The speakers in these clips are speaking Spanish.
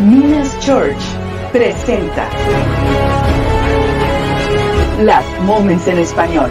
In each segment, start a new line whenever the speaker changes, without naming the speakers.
Minas Church presenta Las Moments en Español.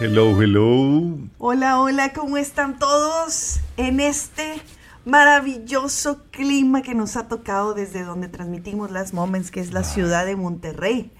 Hello, hello.
Hola, hola, ¿cómo están todos en este maravilloso clima que nos ha tocado desde donde transmitimos las Moments, que es la ciudad de Monterrey,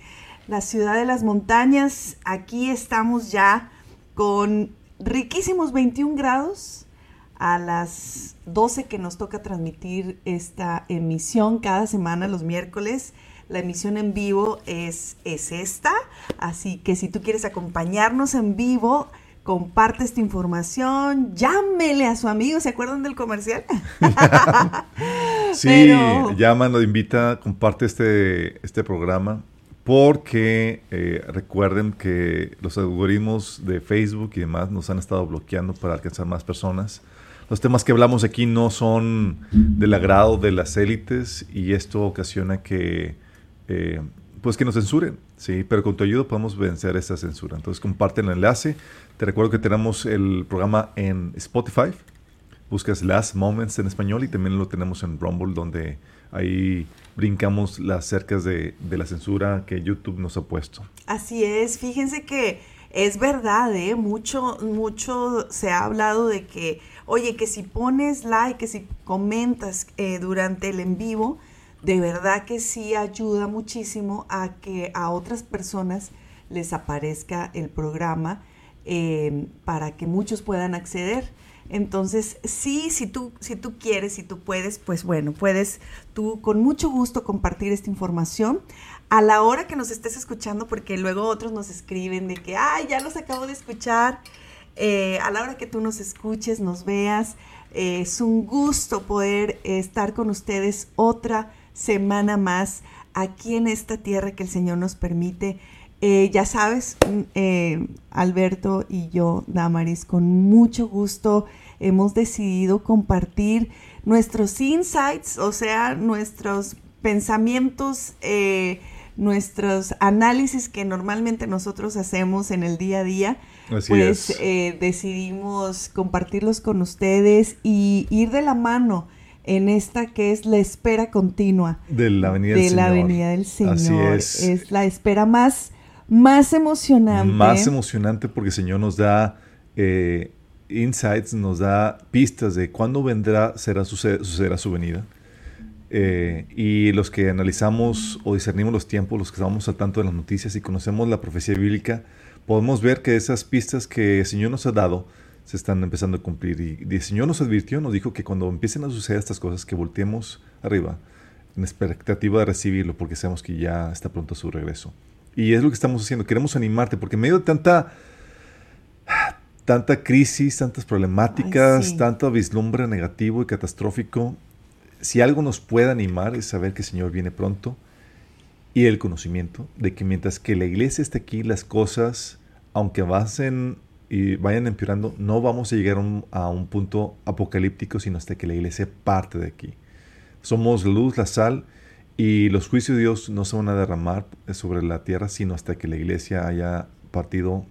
la ciudad de las montañas? Aquí estamos ya con riquísimos 21 grados a las 12 que nos toca transmitir esta emisión cada semana los miércoles. La emisión en vivo es, es esta, así que si tú quieres acompañarnos en vivo, comparte esta información, llámele a su amigo, ¿se acuerdan del comercial?
sí, llama, llama, invita, comparte este, este programa, porque eh, recuerden que los algoritmos de Facebook y demás nos han estado bloqueando para alcanzar más personas. Los temas que hablamos aquí no son del agrado de las élites y esto ocasiona que eh, pues que nos censuren, ¿sí? Pero con tu ayuda podemos vencer esa censura. Entonces comparte el enlace. Te recuerdo que tenemos el programa en Spotify. Buscas Last Moments en español y también lo tenemos en Rumble donde ahí brincamos las cercas de, la censura que YouTube nos ha puesto.
Así es, fíjense que es verdad, ¿eh? Mucho, mucho se ha hablado de que, oye, que si pones like, que si comentas eh, durante el en vivo, de verdad que sí ayuda muchísimo a que a otras personas les aparezca el programa eh, para que muchos puedan acceder. Entonces, sí, si tú, si tú quieres, si tú puedes, pues bueno, puedes tú con mucho gusto compartir esta información a la hora que nos estés escuchando, porque luego otros nos escriben de que, ay, ya los acabo de escuchar. Eh, a la hora que tú nos escuches, nos veas, eh, es un gusto poder estar con ustedes otra semana más aquí en esta tierra que el Señor nos permite. Eh, ya sabes, mm, eh, Alberto y yo, Damaris, con mucho gusto hemos decidido compartir nuestros insights, o sea, nuestros pensamientos, eh, nuestros análisis que normalmente nosotros hacemos en el día a día,
Así
pues
es.
decidimos compartirlos con ustedes y ir de la mano en esta que es la espera continua
De la venida
de
del
la
Señor.
venida del Señor.
Así es.
la espera más, más emocionante.
Más emocionante porque el Señor nos da eh, insights, nos da pistas de cuándo vendrá, será suceder, sucederá su venida. Eh, y los que analizamos o discernimos los tiempos, los que estamos al tanto de las noticias y conocemos la profecía bíblica, podemos ver que esas pistas que el Señor nos ha dado se están empezando a cumplir. Y, el Señor nos advirtió, nos dijo que cuando empiecen a suceder estas cosas, que volteemos arriba en expectativa de recibirlo, porque sabemos que ya está pronto su regreso. Y es lo que estamos haciendo. Queremos animarte, porque en medio de tanta, tanta crisis, tantas problemáticas,
Ay, sí.
tanto vislumbre negativo y catastrófico, si algo nos puede animar es saber que el Señor viene pronto y el conocimiento de que mientras que la iglesia esté aquí, las cosas, aunque vayan, y vayan empeorando, no vamos a llegar a un, punto apocalíptico, sino hasta que la iglesia parte de aquí. Somos luz, la sal, y los juicios de Dios no se van a derramar sobre la tierra, sino hasta que la iglesia haya partido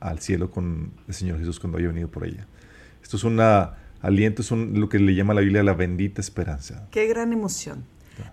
al cielo con el Señor Jesús cuando haya venido por ella. Esto es un aliento, es lo que le llama la Biblia la bendita esperanza.
Qué gran emoción.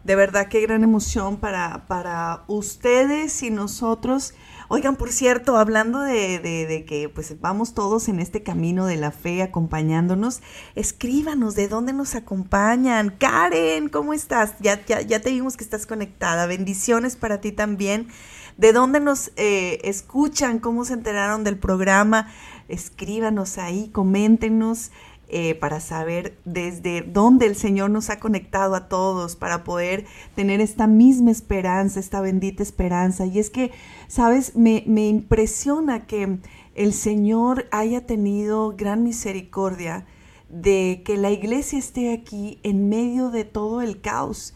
De verdad, qué gran emoción para, para ustedes y nosotros. Oigan, por cierto, hablando de, de- de que pues vamos todos en este camino de la fe acompañándonos, escríbanos de dónde nos acompañan. Karen, ¿cómo estás? Ya, ya, ya te vimos que estás conectada. Bendiciones para ti también. ¿De dónde nos eh, escuchan? ¿Cómo se enteraron del programa? Escríbanos ahí, coméntenos eh, para saber desde dónde el Señor nos ha conectado a todos, para poder tener esta misma esperanza, esta bendita esperanza. Y es que, sabes, me, me impresiona que el Señor haya tenido gran misericordia de que la iglesia esté aquí en medio de todo el caos,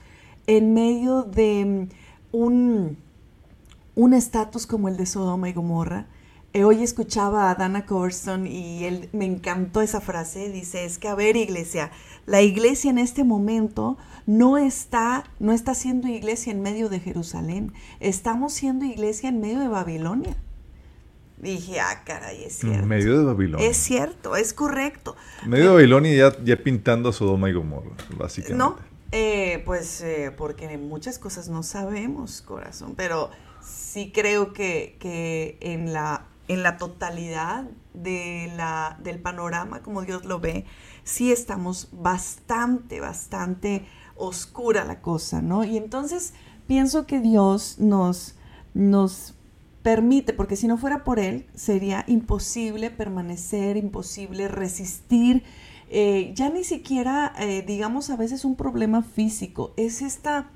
en medio de un estatus como el de Sodoma y Gomorra. Eh, hoy escuchaba a Dana Corston y él me encantó esa frase. Dice, es que a ver, iglesia, la iglesia en este momento no está, no está siendo iglesia en medio de Jerusalén. Estamos siendo iglesia en medio de Babilonia. Dije, ah, caray, es cierto.
En medio de Babilonia.
Es cierto, es correcto.
En medio de Babilonia ya, ya pintando a Sodoma y Gomorra, básicamente.
No, eh, pues eh, porque muchas cosas no sabemos, corazón, pero sí creo que, que en, la, en la totalidad de la, del panorama, como Dios lo ve, sí estamos bastante, bastante oscura la cosa, ¿no? Y entonces pienso que Dios nos, nos permite, porque si no fuera por Él, sería imposible permanecer, imposible resistir. eh, ya ni siquiera, eh, digamos, a veces un problema físico, es esta,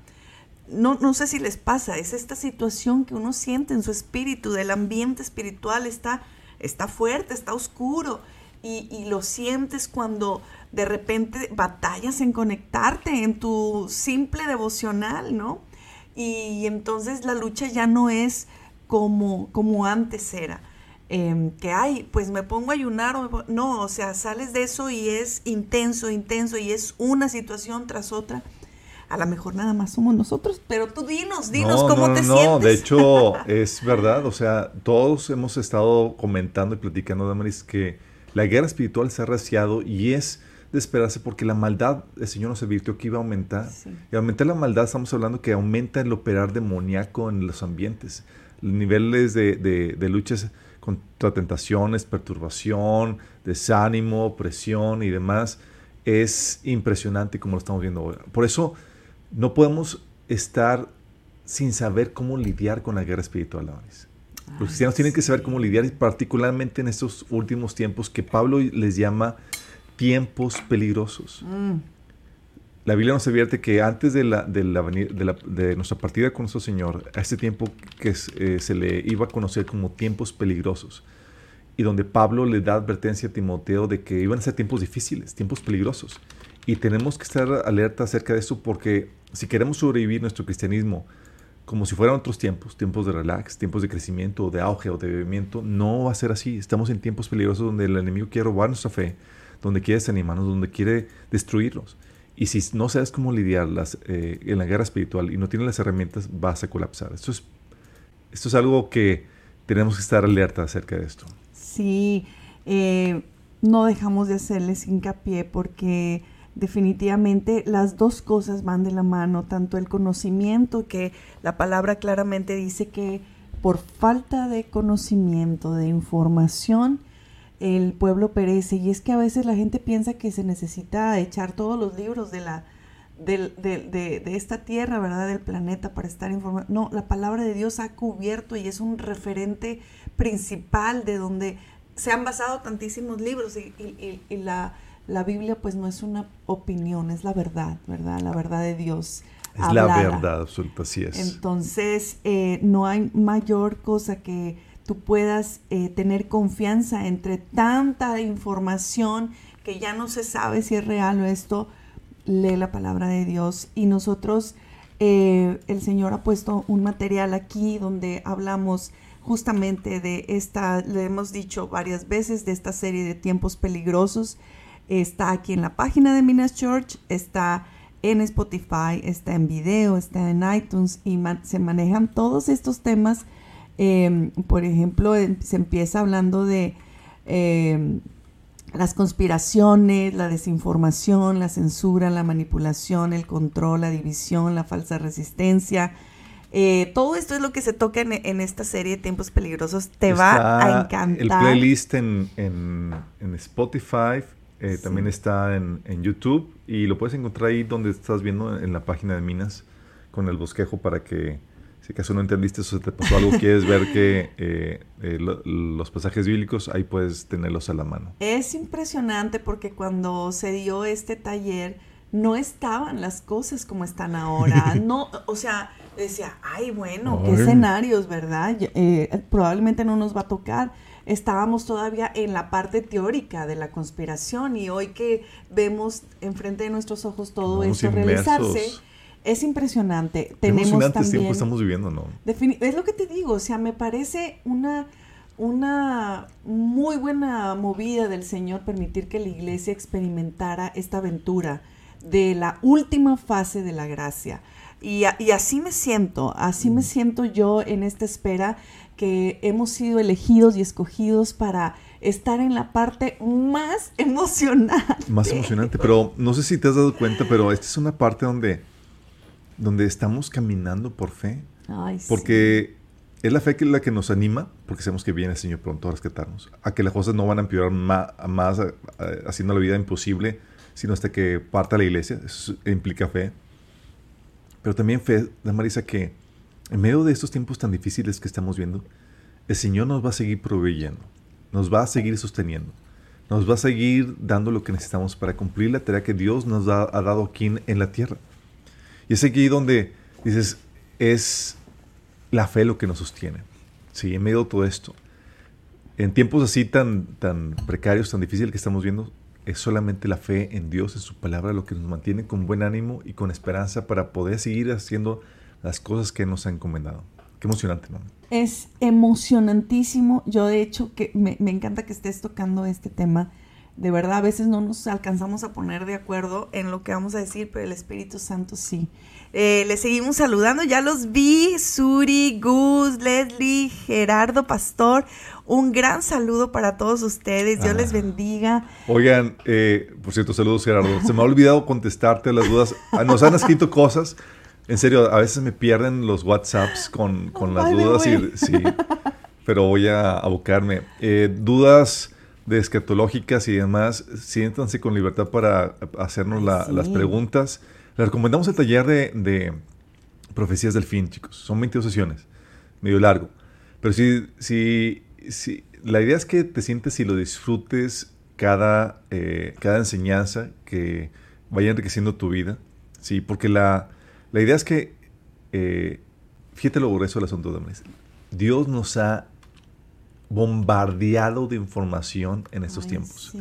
no, no sé si les pasa, es esta situación que uno siente en su espíritu, del ambiente espiritual está, está fuerte, está oscuro. Y, lo sientes cuando de repente batallas en conectarte en tu simple devocional, ¿no? Y entonces la lucha ya no es como, como antes era. Em, que ay, pues me pongo a ayunar. o No, o sea, sales de eso y es intenso, intenso, y es una situación tras otra. A lo mejor nada más somos nosotros, pero tú dinos, dinos
No,
cómo
no,
te
no,
sientes.
de hecho es verdad, o sea, todos hemos estado comentando y platicando, Damaris, que la guerra espiritual se ha raciado y es de esperarse porque la maldad, el Señor nos advirtió que iba a aumentar.
Sí.
Y aumentar la maldad, estamos hablando que aumenta el operar demoníaco en los ambientes. Los niveles de, de- de luchas contra tentaciones, perturbación, desánimo, opresión y demás es impresionante como lo estamos viendo ahora. Por eso no podemos estar sin saber cómo lidiar con la guerra espiritual. Damaris. Los cristianos tienen que saber cómo lidiar, y particularmente en estos últimos tiempos que Pablo les llama tiempos peligrosos.
Mm,
La Biblia nos advierte que antes de, la, de, la de, la- de nuestra partida con nuestro Señor, a este tiempo que eh, se le iba a conocer como tiempos peligrosos, y donde Pablo le da advertencia a Timoteo de que iban a ser tiempos difíciles, tiempos peligrosos. Y tenemos que estar alerta acerca de eso porque si queremos sobrevivir nuestro cristianismo como si fueran otros tiempos, tiempos de relax, tiempos de crecimiento, de auge o de bebimiento, no va a ser así. Estamos en tiempos peligrosos donde el enemigo quiere robar nuestra fe, donde quiere desanimarnos, donde quiere destruirnos. Y si no sabes cómo lidiarlas eh, en la guerra espiritual y no tienes las herramientas, vas a colapsar. Esto es, esto es algo que tenemos que estar alerta acerca de esto.
Sí, eh, no dejamos de hacerles hincapié porque definitivamente las dos cosas van de la mano, tanto el conocimiento, que la palabra claramente dice que por falta de conocimiento, de información, el pueblo perece. Y es que a veces la gente piensa que se necesita echar todos los libros de la de, esta tierra, ¿verdad? Del planeta para estar informado. No, la palabra de Dios ha cubierto y es un referente principal de donde se han basado tantísimos libros y, y, la, la, Biblia pues no es una opinión, es la verdad, ¿verdad? La verdad de Dios.
Es la verdad absoluta, así es.
Entonces, eh, no hay mayor cosa que tú puedas eh, tener confianza entre tanta información que ya no se sabe si es real o esto, lee la palabra de Dios. Y nosotros, eh, el Señor ha puesto un material aquí donde hablamos justamente de esta, le hemos dicho varias veces, de esta serie de tiempos peligrosos. Está aquí en la página de Minas Church, está en Spotify, está en video, está en iTunes y se manejan todos estos temas Em, por ejemplo, em, se empieza hablando de em, las conspiraciones, la desinformación, la censura, la manipulación, el control, la división, la falsa resistencia. Eh, todo esto es lo que se toca en, esta serie de Tiempos Peligrosos. Te va a encantar.
El playlist en, Spotify, eh, también está en, YouTube y lo puedes encontrar ahí donde estás viendo en la página de Minas con el bosquejo para que si acaso no entendiste eso, se te pasó algo, quieres ver que eh, eh, los pasajes bíblicos, ahí puedes tenerlos a la mano.
Es impresionante porque cuando se dio este taller, no estaban las cosas como están ahora. No, o sea, decía, ay, bueno, qué escenarios, ¿verdad? Eh, probablemente no nos va a tocar. Estábamos todavía en la parte teórica de la conspiración y hoy que vemos enfrente de nuestros ojos todo eso realizarse es impresionante.
Tenemos emocionante también, tiempo estamos viviendo, ¿no?
Es lo que te digo, o sea, me parece una, una muy buena movida del Señor permitir que la iglesia experimentara esta aventura de la última fase de la gracia. Y, y así me siento, así me mm. siento yo en esta espera que hemos sido elegidos y escogidos para estar en la parte más emocionante.
Más emocionante, pero no sé si te has dado cuenta, pero esta es una parte donde donde estamos caminando por fe. porque es la fe que la que nos anima, porque sabemos que viene el Señor pronto a rescatarnos, a que las cosas no van a empeorar más, más haciendo la vida imposible, sino hasta que parta la iglesia. Eso implica fe. Pero también fe, Marisa, que en medio de estos tiempos tan difíciles que estamos viendo, el Señor nos va a seguir proveyendo, nos va a seguir sosteniendo, nos va a seguir dando lo que necesitamos para cumplir la tarea que Dios nos ha, dado aquí en la tierra. Y es aquí donde dices, es la fe lo que nos sostiene. Sí, en medio de todo esto. En tiempos así tan, tan precarios, tan difíciles que estamos viendo, es solamente la fe en Dios, en su palabra, lo que nos mantiene con buen ánimo y con esperanza para poder seguir haciendo las cosas que nos ha encomendado. Qué emocionante, ¿no?
Es emocionantísimo. Yo, de hecho, que me, me encanta que estés tocando este tema de verdad a veces no nos alcanzamos a poner de acuerdo en lo que vamos a decir, pero el Espíritu Santo sí. Eh, les seguimos saludando, ya los vi, Suri, Gus, Leslie, Gerardo Pastor. Un gran saludo para todos ustedes, Dios les bendiga.
Oigan, eh, por cierto, saludos Gerardo. Se me ha olvidado contestarte las dudas. Ah, nos han escrito cosas. En serio, a veces me pierden los WhatsApps con, las dudas. Y, sí, pero voy a abocarme. Eh, dudas de escatológicas y demás, siéntanse con libertad para hacernos las preguntas. Les recomendamos el taller de, profecías del fin, chicos. Son 22 sesiones, medio largo. Pero sí, sí, sí, la idea es que te sientes y lo disfrutes cada, eh, cada enseñanza que vaya enriqueciendo tu vida. Sí, porque la, la idea es que, eh, fíjate lo grueso del asunto de Dios nos ha bombardeado de información en estos tiempos.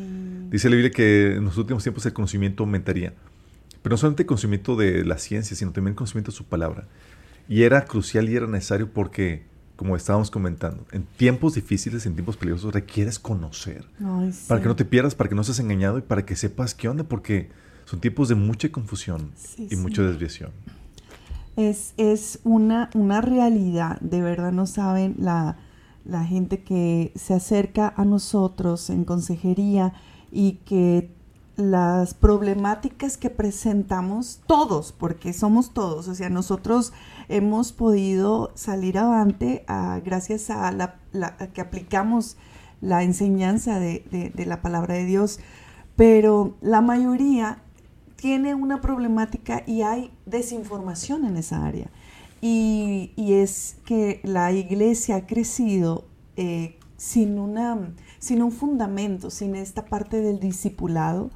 Dice la Biblia que en los últimos tiempos el conocimiento aumentaría. Pero no solamente el conocimiento de la ciencia, sino también el conocimiento de su palabra. Y era crucial y era necesario porque, como estábamos comentando, en tiempos difíciles, en tiempos peligrosos, requieres conocer. Para que no te pierdas, para que no seas engañado y para que sepas qué onda, porque son tiempos de mucha confusión y mucha desviación.
Es, es una, una realidad, de verdad no saben la, la gente que se acerca a nosotros en consejería y que las problemáticas que presentamos todos, porque somos todos, o sea, nosotros hemos podido salir avante ah, gracias a, la, que aplicamos la enseñanza de, la palabra de Dios, pero la mayoría tiene una problemática y hay desinformación en esa área. Y, es que la iglesia ha crecido eh, sin, una, sin un fundamento, sin esta parte del discipulado,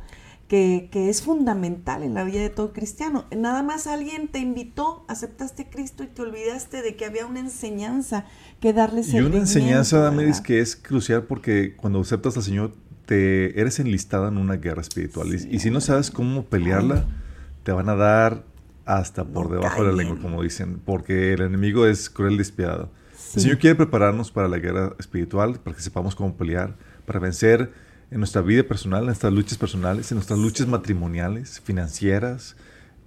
que, es fundamental en la vida de todo cristiano. Nada más alguien te invitó, aceptaste a Cristo y te olvidaste de que había una enseñanza que darles.
Y una enseñanza, Damiris, que es crucial porque cuando aceptas al Señor, te eres enlistada en una guerra espiritual. Y, si no sabes cómo pelearla, te van a dar hasta por debajo de la lengua, como dicen, porque el enemigo es cruel y despiadado. El Señor quiere prepararnos para la guerra espiritual, para que sepamos cómo pelear, para vencer en nuestra vida personal, en nuestras luchas personales, en nuestras luchas matrimoniales, financieras,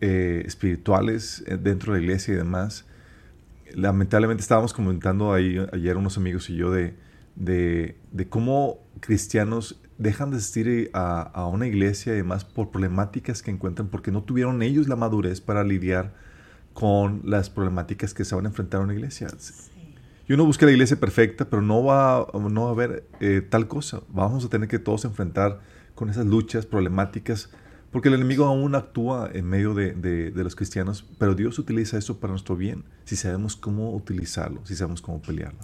eh, espirituales, eh, dentro de la iglesia y demás. Lamentablemente estábamos comentando ahí ayer unos amigos y yo de, de, cómo cristianos dejan de asistir a, a, una iglesia y demás por problemáticas que encuentran porque no tuvieron ellos la madurez para lidiar con las problemáticas que se van a enfrentar a una iglesia. Y uno busca la iglesia perfecta, pero no va, no va a haber eh, tal cosa. Vamos a tener que todos enfrentar con esas luchas, problemáticas, porque el enemigo aún actúa en medio de, de, los cristianos, pero Dios utiliza eso para nuestro bien, si sabemos cómo utilizarlo, si sabemos cómo pelearlo.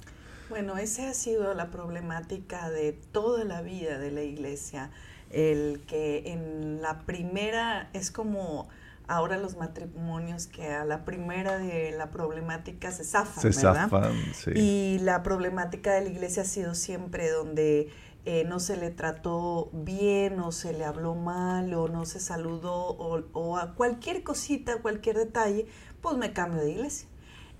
Bueno, esa ha sido la problemática de toda la vida de la iglesia, el que en la primera es como ahora los matrimonios que a la primera de la problemática se zafan, se Zafan, sí. Y la problemática de la iglesia ha sido siempre donde eh, no se le trató bien o se le habló mal o no se saludó o, a cualquier cosita, cualquier detalle, pues me cambio de iglesia.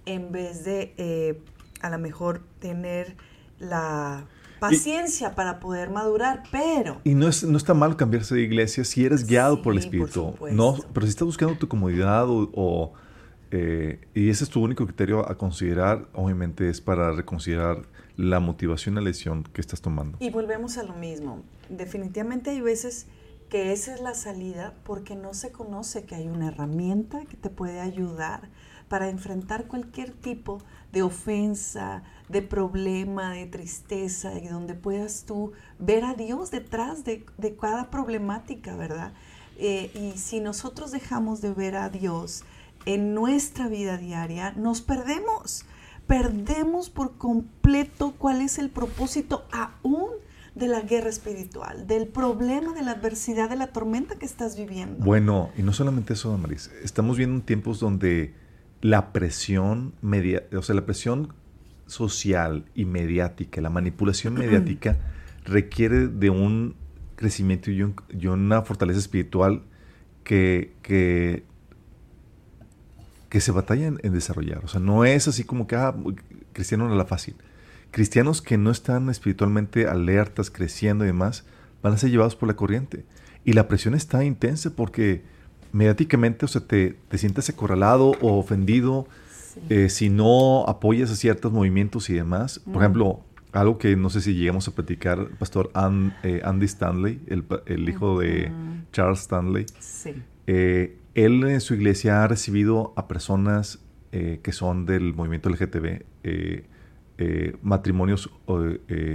En vez de eh, a lo mejor tener la paciencia para poder madurar, pero...
Y no, es, no está mal cambiarse de iglesia si eres guiado por el Espíritu. no, pero si estás buscando tu comodidad o... Eh, y ese es tu único criterio a considerar, obviamente es para reconsiderar la motivación y la lesión que estás tomando.
Y volvemos a lo mismo. Definitivamente hay veces que esa es la salida porque no se conoce que hay una herramienta que te puede ayudar para enfrentar cualquier tipo de ofensa, de problema, de tristeza, y donde puedas tú ver a Dios detrás de, cada problemática, ¿verdad? Eh, y si nosotros dejamos de ver a Dios en nuestra vida diaria, nos perdemos, perdemos por completo cuál es el propósito aún de la guerra espiritual, del problema, de la adversidad, de la tormenta que estás viviendo.
Bueno, y no solamente eso, Maris, estamos viendo tiempos donde la presión media, o sea, la presión social y mediática, la manipulación mediática requiere de un crecimiento y, una fortaleza espiritual que, que, se batalla en, desarrollar. O sea, no es así como que, ah, cristiano no la fácil. Cristianos que no están espiritualmente alertas, creciendo y demás, van a ser llevados por la corriente. Y la presión está intensa porque mediáticamente, o sea, te, te sientes acorralado o ofendido eh, si no apoyas a ciertos movimientos y demás. Por ejemplo, algo que no sé si llegamos a platicar, pastor eh, Andy Stanley, el, hijo de Charles Stanley. Eh, él en su iglesia ha recibido a personas que son del movimiento LGTB, matrimonios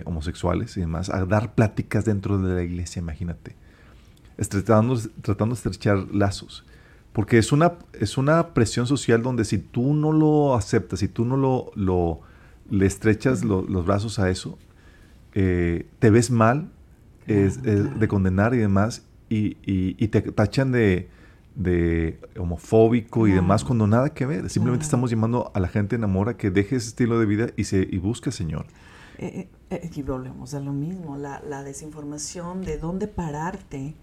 homosexuales y demás, a dar pláticas dentro de la iglesia, imagínate tratando, tratando de estrechar lazos. Porque es una, es una presión social donde si tú no lo aceptas, si tú no lo, lo le estrechas los brazos a eso, eh, te ves mal es, de condenar y demás, y, y, te tachan de, de homofóbico y demás cuando nada que ver. Simplemente estamos llamando a la gente enamora que deje ese estilo de vida y, se, y busque al Señor.
Eh, eh, y volvemos a lo mismo, la, la desinformación de dónde pararte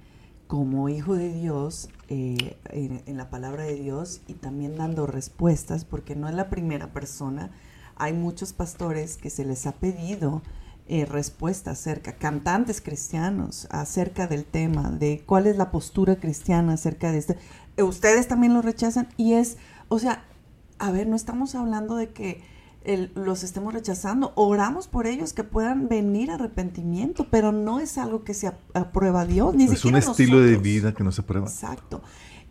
como hijo de Dios eh, en, la palabra de Dios y también dando respuestas, porque no es la primera persona. Hay muchos pastores que se les ha pedido eh, respuestas acerca, cantantes cristianos acerca del tema, de cuál es la postura cristiana acerca de esto. Ustedes también lo rechazan y es, o sea, a ver, no estamos hablando de que los estemos rechazando, oramos por ellos que puedan venir arrepentimiento, pero no es algo que se aprueba Dios, ni
es un estilo de vida que no se aprueba.
Exacto.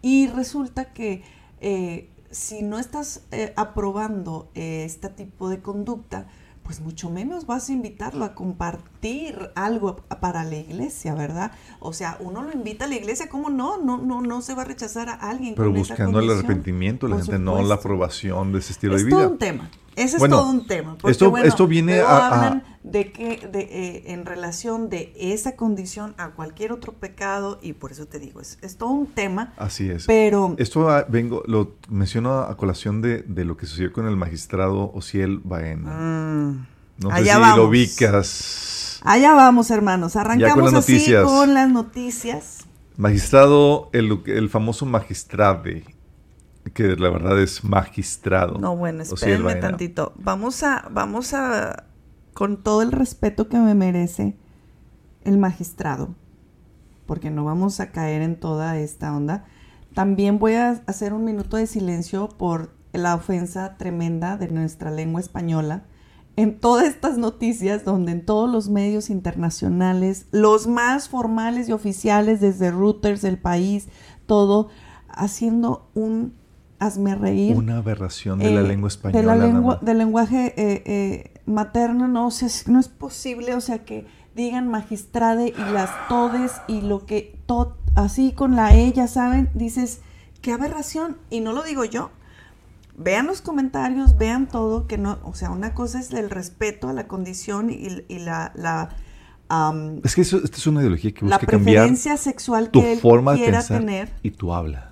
Y resulta que eh, si no estás eh, aprobando eh, este tipo de conducta, pues mucho menos vas a invitarlo a compartir algo para la iglesia, ¿verdad? O sea, uno lo invita a la iglesia, ¿cómo no? No, no, no se va a rechazar a alguien.
Pero buscando el arrepentimiento, la gente no la aprobación de ese estilo de vida.
Es todo un tema. Ese es todo un tema.
esto, esto viene a,
hablan de que de, eh, en relación de esa condición a cualquier otro pecado y por eso te digo, es, es todo un tema.
Así es.
Pero
esto ah, vengo lo menciono a colación de, de, lo que sucedió con el magistrado Ociel Baena.
Mm,
no sé si lo ubicas.
Allá vamos, hermanos. Arrancamos así con las noticias.
Magistrado, el, el famoso magistrade que la verdad es magistrado.
No, bueno, espérenme tantito. Vamos a, vamos a, con todo el respeto que me merece el magistrado, porque no vamos a caer en toda esta onda. También voy a hacer un minuto de silencio por la ofensa tremenda de nuestra lengua española en todas estas noticias, donde en todos los medios internacionales, los más formales y oficiales, desde Reuters, del país, todo, haciendo un hazme reír.
Una aberración de la eh, lengua española.
De la del lenguaje eh, eh, materno, no, o sea, no es posible, o sea, que digan magistrade y las todes y lo que, todo, así con la ella, ¿saben? Dices, qué aberración, y no lo digo yo. Vean los comentarios, vean todo, que no, o sea, una cosa es el respeto a la condición y, la, la
es que eso, esta es una ideología que busca
la
preferencia
sexual
tu
que él
forma de pensar
tener
y tu habla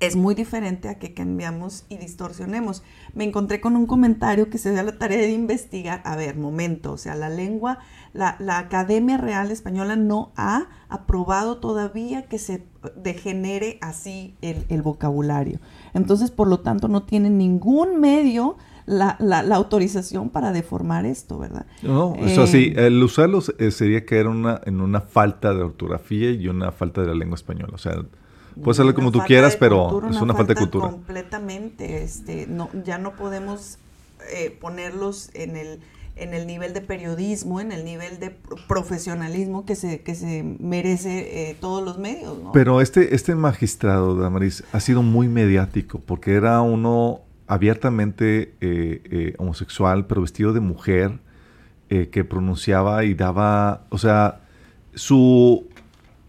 es muy diferente a que cambiamos y distorsionemos. Me encontré con un comentario que se dio a la tarea de investigar. A ver, momento, o sea, la lengua, la, Academia Real Española no ha aprobado todavía que se degenere así el, vocabulario. Entonces, por lo tanto, no tiene ningún medio la, autorización para deformar esto, ¿verdad?
No, eso sí, eh, el usarlos eh, sería caer una, en una falta de ortografía y una falta de la lengua española. O sea, Puedes hacerlo como tú quieras, pero es una, falta, de cultura.
Completamente. Este, no, ya no podemos eh, ponerlos en el, en el nivel de periodismo, en el nivel de profesionalismo que se, que se merece eh, todos los medios.
Pero este, este magistrado, Damaris, ha sido muy mediático porque era uno abiertamente eh, homosexual, pero vestido de mujer, que pronunciaba y daba, o sea, su,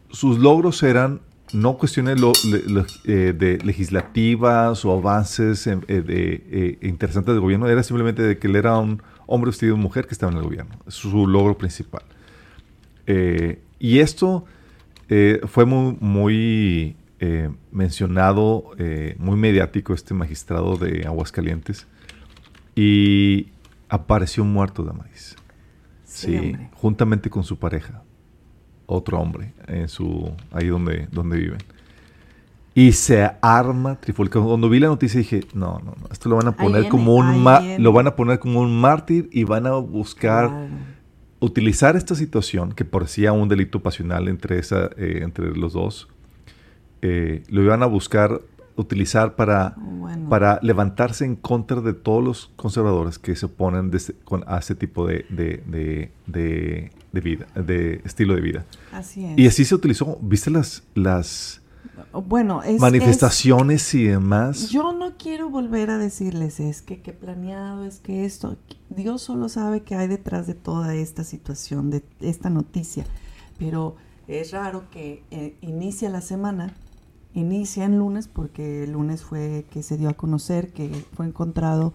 sus logros eran no cuestiones eh, de legislativas o avances eh, de, eh, interesantes del gobierno, era simplemente de que él era un hombre vestido de mujer que estaba en el gobierno. Es su logro principal. y esto fue muy, muy mencionado, muy mediático, este magistrado de Aguascalientes, y apareció muerto Damais. Sí, juntamente con su pareja otro hombre en su ahí donde, donde viven. Y se arma trifulca. Cuando vi la noticia dije, no, no, no, esto lo van a poner como un lo van a poner como un mártir y van a buscar utilizar esta situación que parecía un delito pasional entre esa eh, entre los dos. Eh, lo iban a buscar utilizar para, para levantarse en contra de todos los conservadores que se oponen con, a ese tipo de, de vida, de estilo de vida.
Así es.
Y así se utilizó. ¿Viste las, las
bueno,
manifestaciones y demás?
Yo no quiero volver a decirles es que qué planeado, es que esto. Dios solo sabe qué hay detrás de toda esta situación, de esta noticia. Pero es raro que eh, inicia la semana, inicia en lunes, porque el lunes fue que se dio a conocer que fue encontrado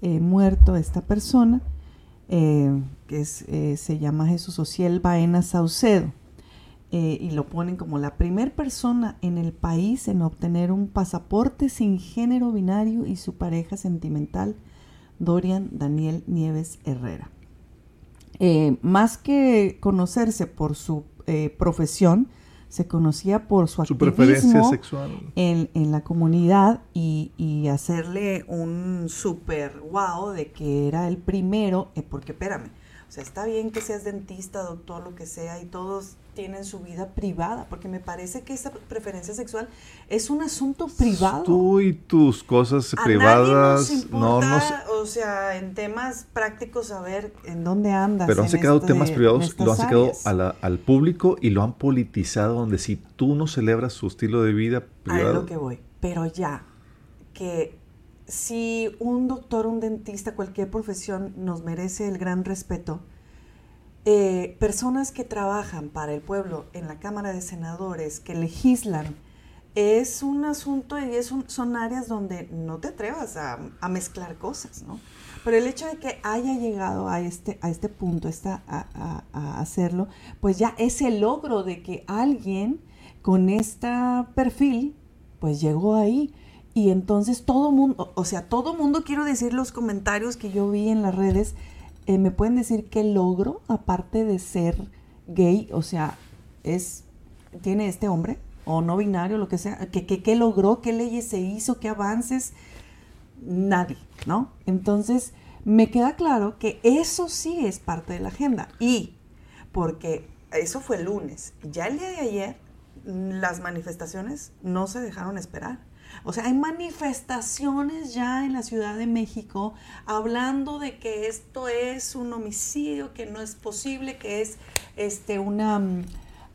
eh, muerto esta persona eh, que eh, se llama Jesús Ociel Baena Saucedo, y lo ponen como la primera persona en el país en obtener un pasaporte sin género binario y su pareja sentimental, Dorian Daniel Nieves Herrera. más que conocerse por su profesión, se conocía por su, activismo
sexual.
En, en, la comunidad y, y, hacerle un super wow de que era el primero, eh, porque espérame, O sea, está bien que seas dentista, doctor, lo que sea, y todos tienen su vida privada, porque me parece que esa preferencia sexual es un asunto privado.
Tú y tus cosas
A
privadas,
nadie nos
no nos...
o sea, en temas prácticos, a ver en dónde andas.
Pero han sacado temas privados, lo han sacado a al público y lo han politizado, donde si tú no celebras su estilo de vida
A
privado,
lo que voy. Pero ya, que si un doctor, un dentista, cualquier profesión nos merece el gran respeto, eh, personas que trabajan para el pueblo en la Cámara de Senadores, que legislan, es un asunto y es son áreas donde no te atrevas a, mezclar cosas, ¿no? Pero el hecho de que haya llegado a este, a este punto, esta, a, a- a hacerlo, pues ya es el logro de que alguien con este perfil, pues llegó ahí. Y entonces todo mundo, o sea, todo mundo, quiero decir los comentarios que yo vi en las redes, eh, me pueden decir qué logro, aparte de ser gay, o sea, es, tiene este hombre, o no binario, lo que sea, que, que- qué logró, qué leyes se hizo, qué avances, nadie, ¿no? Entonces, me queda claro que eso sí es parte de la agenda. Y porque eso fue el lunes, ya el día de ayer, las manifestaciones no se dejaron esperar. O sea, hay manifestaciones ya en la Ciudad de México hablando de que esto es un homicidio, que no es posible, que es este una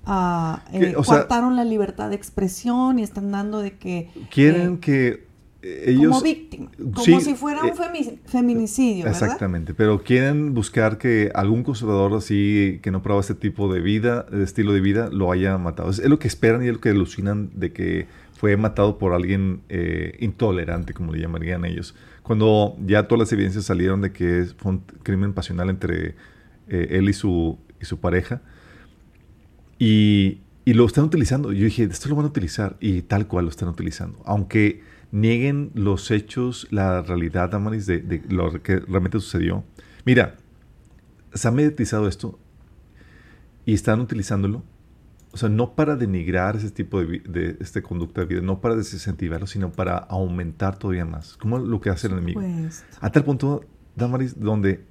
eh,
sea-
coartaron la libertad de expresión y están dando de que
quieren
eh,
que eh, ellos...
como víctima, como
Sí,
si fuera un
eh,
femi- feminicidio, ¿verdad?
Exactamente, pero quieren buscar que algún conservador así que no prueba este tipo de vida, de estilo de vida, lo haya matado. Es, es lo que esperan y es lo que alucinan de que fue matado por alguien eh, intolerante, como le llamarían ellos. Cuando ya todas las evidencias salieron de que fue un crimen pasional entre eh, él y su, y su pareja, y, y lo están utilizando. Yo dije, esto lo van a utilizar y tal cual lo están utilizando. Aunque nieguen los hechos, la realidad, Damaris, de, de lo que realmente sucedió. Mira, se ha mediatizado esto y están utilizándolo. O sea, no para denigrar ese tipo de, este conducta de vida, no para desincentivarlo, sino para aumentar todavía más. Como lo que hace el enemigo.
Pues,
A tal punto, Damaris, donde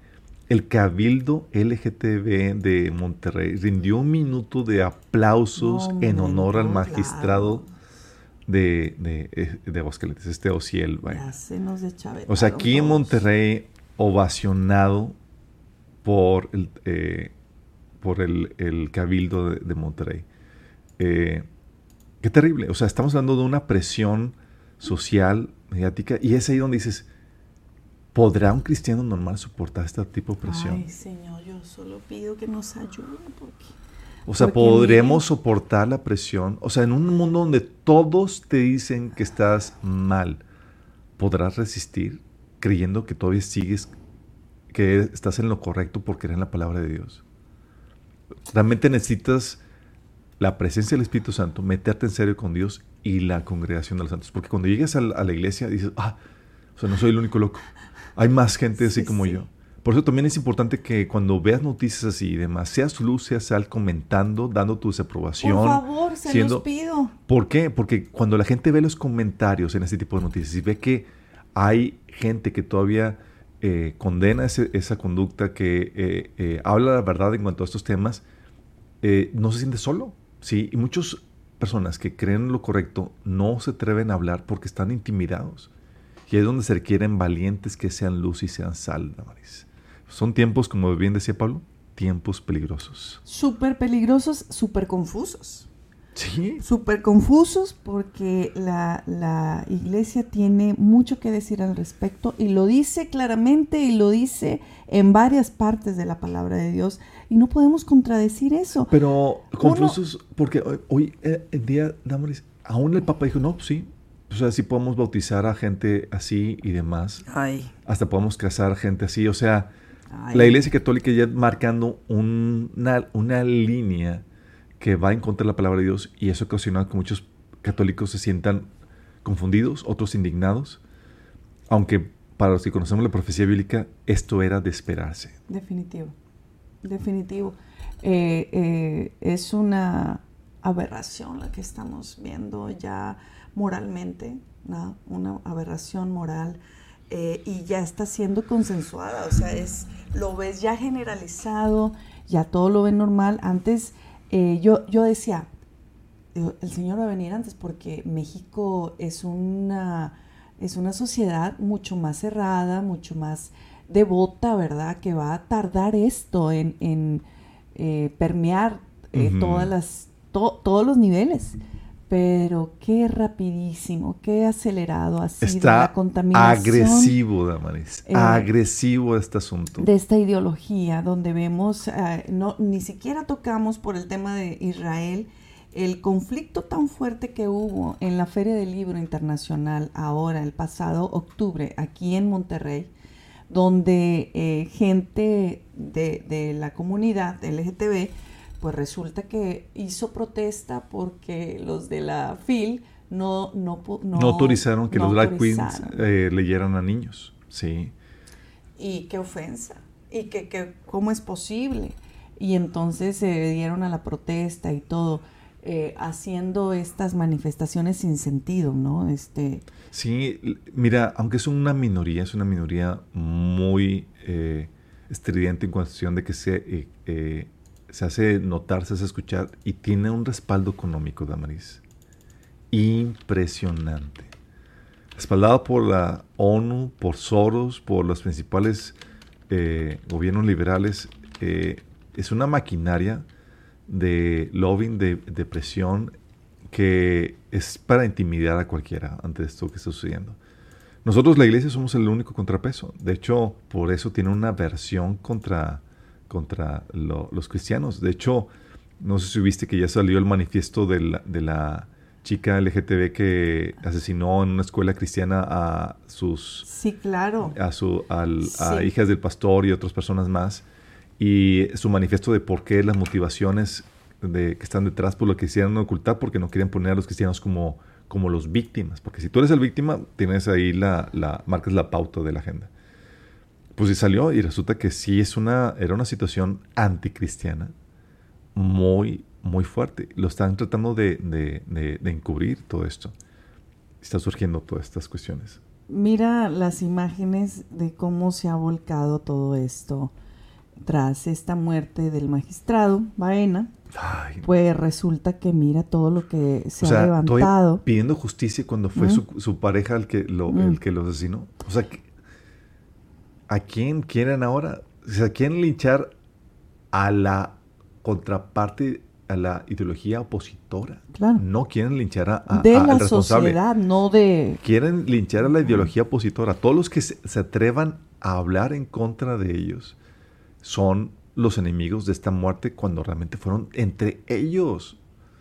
el cabildo LGTB de Monterrey rindió un minuto de aplausos en honor al magistrado
claro.
de, de, eh, de Aguascalientes, este Ociel.
de
O sea, aquí en Monterrey, ovacionado por el, eh, por el, el cabildo de, de Monterrey. Eh, qué terrible. O sea, estamos hablando de una presión social, mediática, y es ahí donde dices, ¿podrá un cristiano normal soportar este tipo de presión?
Ay, Señor, yo solo pido que nos ayuden porque...
O sea,
Porque
¿podremos soportar la presión? O sea, en un mundo donde todos te dicen que estás mal, ¿podrás resistir creyendo que todavía sigues, que estás en lo correcto por creer en la palabra de Dios? Realmente necesitas la presencia del Espíritu Santo, meterte en serio con Dios y la congregación de los santos. Porque cuando llegas a la, a la iglesia dices, ah, o sea, no soy el único loco. Hay más gente así
Sí,
como
sí.
yo. Por eso también es importante que cuando veas noticias así y demás, seas luz, seas sal comentando, dando tu desaprobación.
Por favor, se
siendo-
los pido.
¿Por qué? Porque cuando la gente ve los comentarios en este tipo de noticias y ve que hay gente que todavía eh, condena ese- esa conducta, que eh, eh, habla la verdad en cuanto a estos temas, no se siente solo. ¿Sí? Y muchas personas que creen lo correcto no se atreven a hablar porque están intimidados. Y es donde se requieren valientes que sean luz y sean sal, Damaris. Son tiempos, como bien decía Pablo, tiempos peligrosos.
Súper peligrosos, súper confusos.
Sí.
Súper confusos porque la, la iglesia tiene mucho que decir al respecto y lo dice claramente y lo dice en varias partes de la palabra de Dios y no podemos contradecir eso.
Pero confusos, porque hoy, hoy eh, en día, Damaris, aún el Papa dijo, no, pues sí, o sea, sí podemos bautizar a gente así y demás,
Ay,
hasta podemos casar gente así, o sea,
ay.
la Iglesia Católica ya marcando un- una, una línea que va en contra de la palabra de Dios y eso ocasiona que muchos católicos se sientan confundidos, otros indignados, aunque para los que conocemos la profecía bíblica, esto era de esperarse.
Definitivo, definitivo. Eh, eh, es una aberración la que estamos viendo ya moralmente, ¿no? una aberración moral eh, y ya está siendo consensuada, o sea, es lo ves ya generalizado, ya todo lo ven normal. Antes yo, yo decía, el Señor va a venir antes porque México es una, es una sociedad mucho más cerrada, mucho más devota, ¿verdad? Que va a tardar esto en, eh, permear eh, todas las, todos los niveles. Pero qué rapidísimo, qué acelerado ha sido
Está
la contaminación.
Agresivo, Damaris. Eh, agresivo este asunto.
De esta ideología, donde vemos, no, ni siquiera tocamos por el tema de Israel, el conflicto tan fuerte que hubo en la Feria del Libro Internacional ahora, el pasado octubre, aquí en Monterrey, donde eh, gente de, la comunidad LGTB, pues resulta que hizo protesta porque los de la FIL no, no,
no, autorizaron que los drag queens eh, leyeran a niños. Sí.
Y qué ofensa. Y que, que cómo es posible. Y entonces se dieron a la protesta y todo. Eh, haciendo estas manifestaciones sin sentido, ¿no? Este...
Sí, mira, aunque es una minoría, es una minoría muy eh, estridente en cuestión de que se, eh, se hace notar, se hace escuchar y tiene un respaldo económico, Damaris. Impresionante. Respaldado por la ONU, por Soros, por los principales gobiernos liberales, es una maquinaria de lobbying, de, presión, que es para intimidar a cualquiera ante esto que está sucediendo. Nosotros, la iglesia, somos el único contrapeso. De hecho, por eso tiene una versión contra, contra los cristianos. De hecho, no sé si viste que ya salió el manifiesto de la, de la chica LGTB que asesinó en una escuela cristiana a sus...
Sí, claro.
A, su, a hijas del pastor y otras personas más y su manifiesto de por qué las motivaciones de, que están detrás por lo que quisieran ocultar porque no querían poner a los cristianos como, como los víctimas. Porque si tú eres el víctima, tienes ahí la, la marcas la pauta de la agenda. Pues sí salió y resulta que sí es una, era una situación anticristiana muy, muy fuerte. Lo están tratando de, de, de encubrir todo esto. Está surgiendo todas estas cuestiones.
Mira las imágenes de cómo se ha volcado todo esto tras esta muerte del magistrado Baena, pues resulta que mira todo lo que se ha levantado.
Pidiendo justicia cuando fue su, pareja el que lo, el que lo asesinó. O sea, ¿a quién quieren ahora? O sea, ¿quieren linchar a la contraparte, a la ideología opositora?
Claro.
No quieren linchar a,
de la sociedad, no de...
Quieren linchar a la ideología opositora. Todos los que se atrevan a hablar en contra de ellos son los enemigos de esta muerte cuando realmente fueron entre ellos.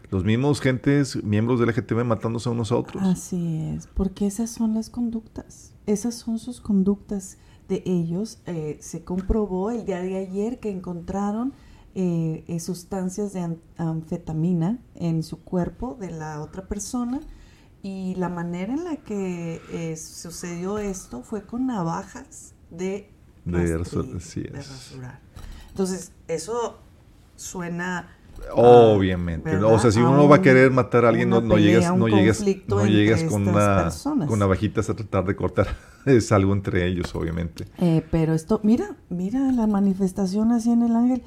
Los mismos gentes, miembros del LGTB matándose a unos a otros.
Así es, porque esas son las conductas. Esas son sus conductas de ellos. Eh, se comprobó el día de ayer que encontraron eh, eh, sustancias de anfetamina en su cuerpo de la otra persona y la manera en la que sucedió esto fue con navajas de
de,
rasurar. Entonces, eso suena...
Obviamente. o sea, si uno va a querer matar a alguien, no, llegas, no llegas, no llegas con una, con navajitas a tratar de cortar. es algo entre ellos, obviamente.
Eh, pero esto, mira, mira la manifestación así en el ángel.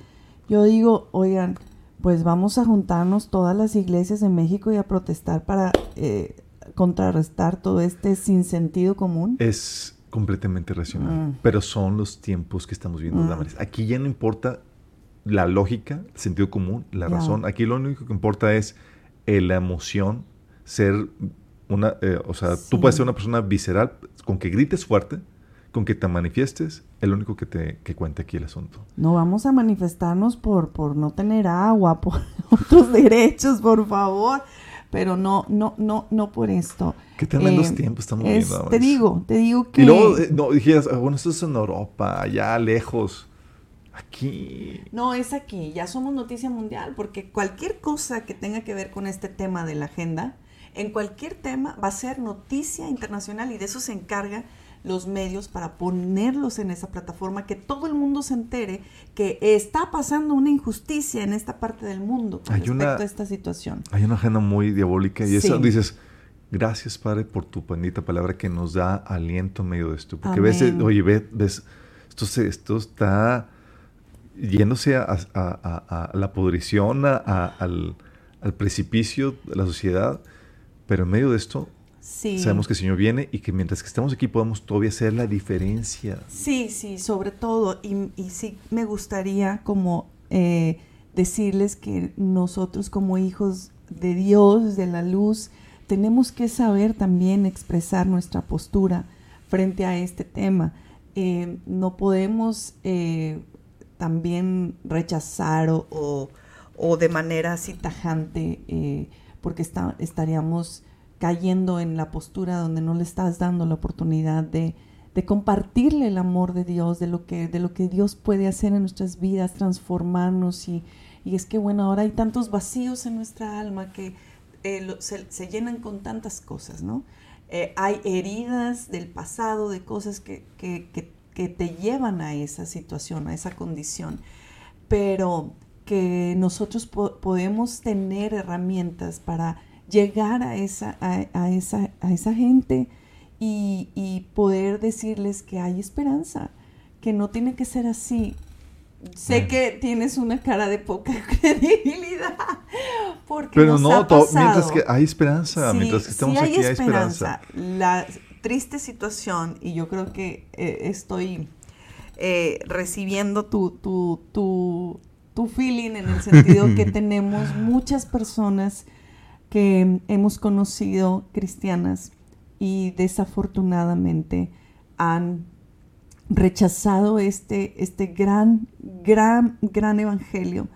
Yo digo, oigan, pues vamos a juntarnos todas las iglesias de México y a protestar para eh, contrarrestar todo este sinsentido común.
Es, completamente racional. Mm. Pero son los tiempos que estamos viendo, mm. Aquí ya no importa la lógica, el sentido común, la razón. Aquí lo único que importa es eh, la emoción, ser una, eh, o sea, tú puedes ser una persona visceral, con que grites fuerte, con que te manifiestes, es lo único que te que cuenta aquí el asunto.
No vamos a manifestarnos por, por no tener agua, por otros derechos, por favor pero no, no, no, no por esto.
Qué tremendos eh, tiempos estamos viviendo.
Te digo, te digo que...
Y luego, eh, no, dijeras, ah, bueno, esto es en Europa, allá lejos. Aquí.
No, es aquí, ya somos noticia mundial, porque cualquier cosa que tenga que ver con este tema de la agenda, en cualquier tema va a ser noticia internacional y de eso se encarga los medios para ponerlos en esa plataforma, que todo el mundo se entere que está pasando una injusticia en esta parte del mundo con respecto a esta situación.
Hay una agenda muy diabólica y eso dices, gracias Padre por tu bendita palabra que nos da aliento en medio de esto. Porque ves, oye, ves, Esto, esto está yéndose a, la pudrición, al, al, precipicio de la sociedad, pero en medio de esto sabemos que el Señor viene y que mientras que estamos aquí podemos todavía hacer la diferencia.
Sí, sí, sobre todo, y, y sí me gustaría como eh, decirles que nosotros como hijos de Dios, de la luz, tenemos que saber también expresar nuestra postura frente a este tema. Eh, no podemos eh, también rechazar o, de manera así tajante, porque estaríamos cayendo en la postura donde no le estás dando la oportunidad de, compartirle el amor de Dios, de lo, que, de lo que Dios puede hacer en nuestras vidas, transformarnos. Y, y es que, bueno, ahora hay tantos vacíos en nuestra alma que eh, se, llenan con tantas cosas, ¿no? Eh, hay heridas del pasado, de cosas que, te llevan a esa situación, a esa condición, pero que nosotros podemos tener herramientas para llegar a esa, a, esa, a esa gente y, y, poder decirles que hay esperanza, que no tiene que ser así, Sé que tienes una cara de poca credibilidad. Porque Pero no,
mientras que hay esperanza, mientras que estamos aquí hay esperanza.
La triste situación, y yo creo que eh, estoy eh, recibiendo tu, tu, tu, tu feeling en el sentido que tenemos muchas personas que hemos conocido cristianas y desafortunadamente han rechazado este, este gran, gran, gran evangelio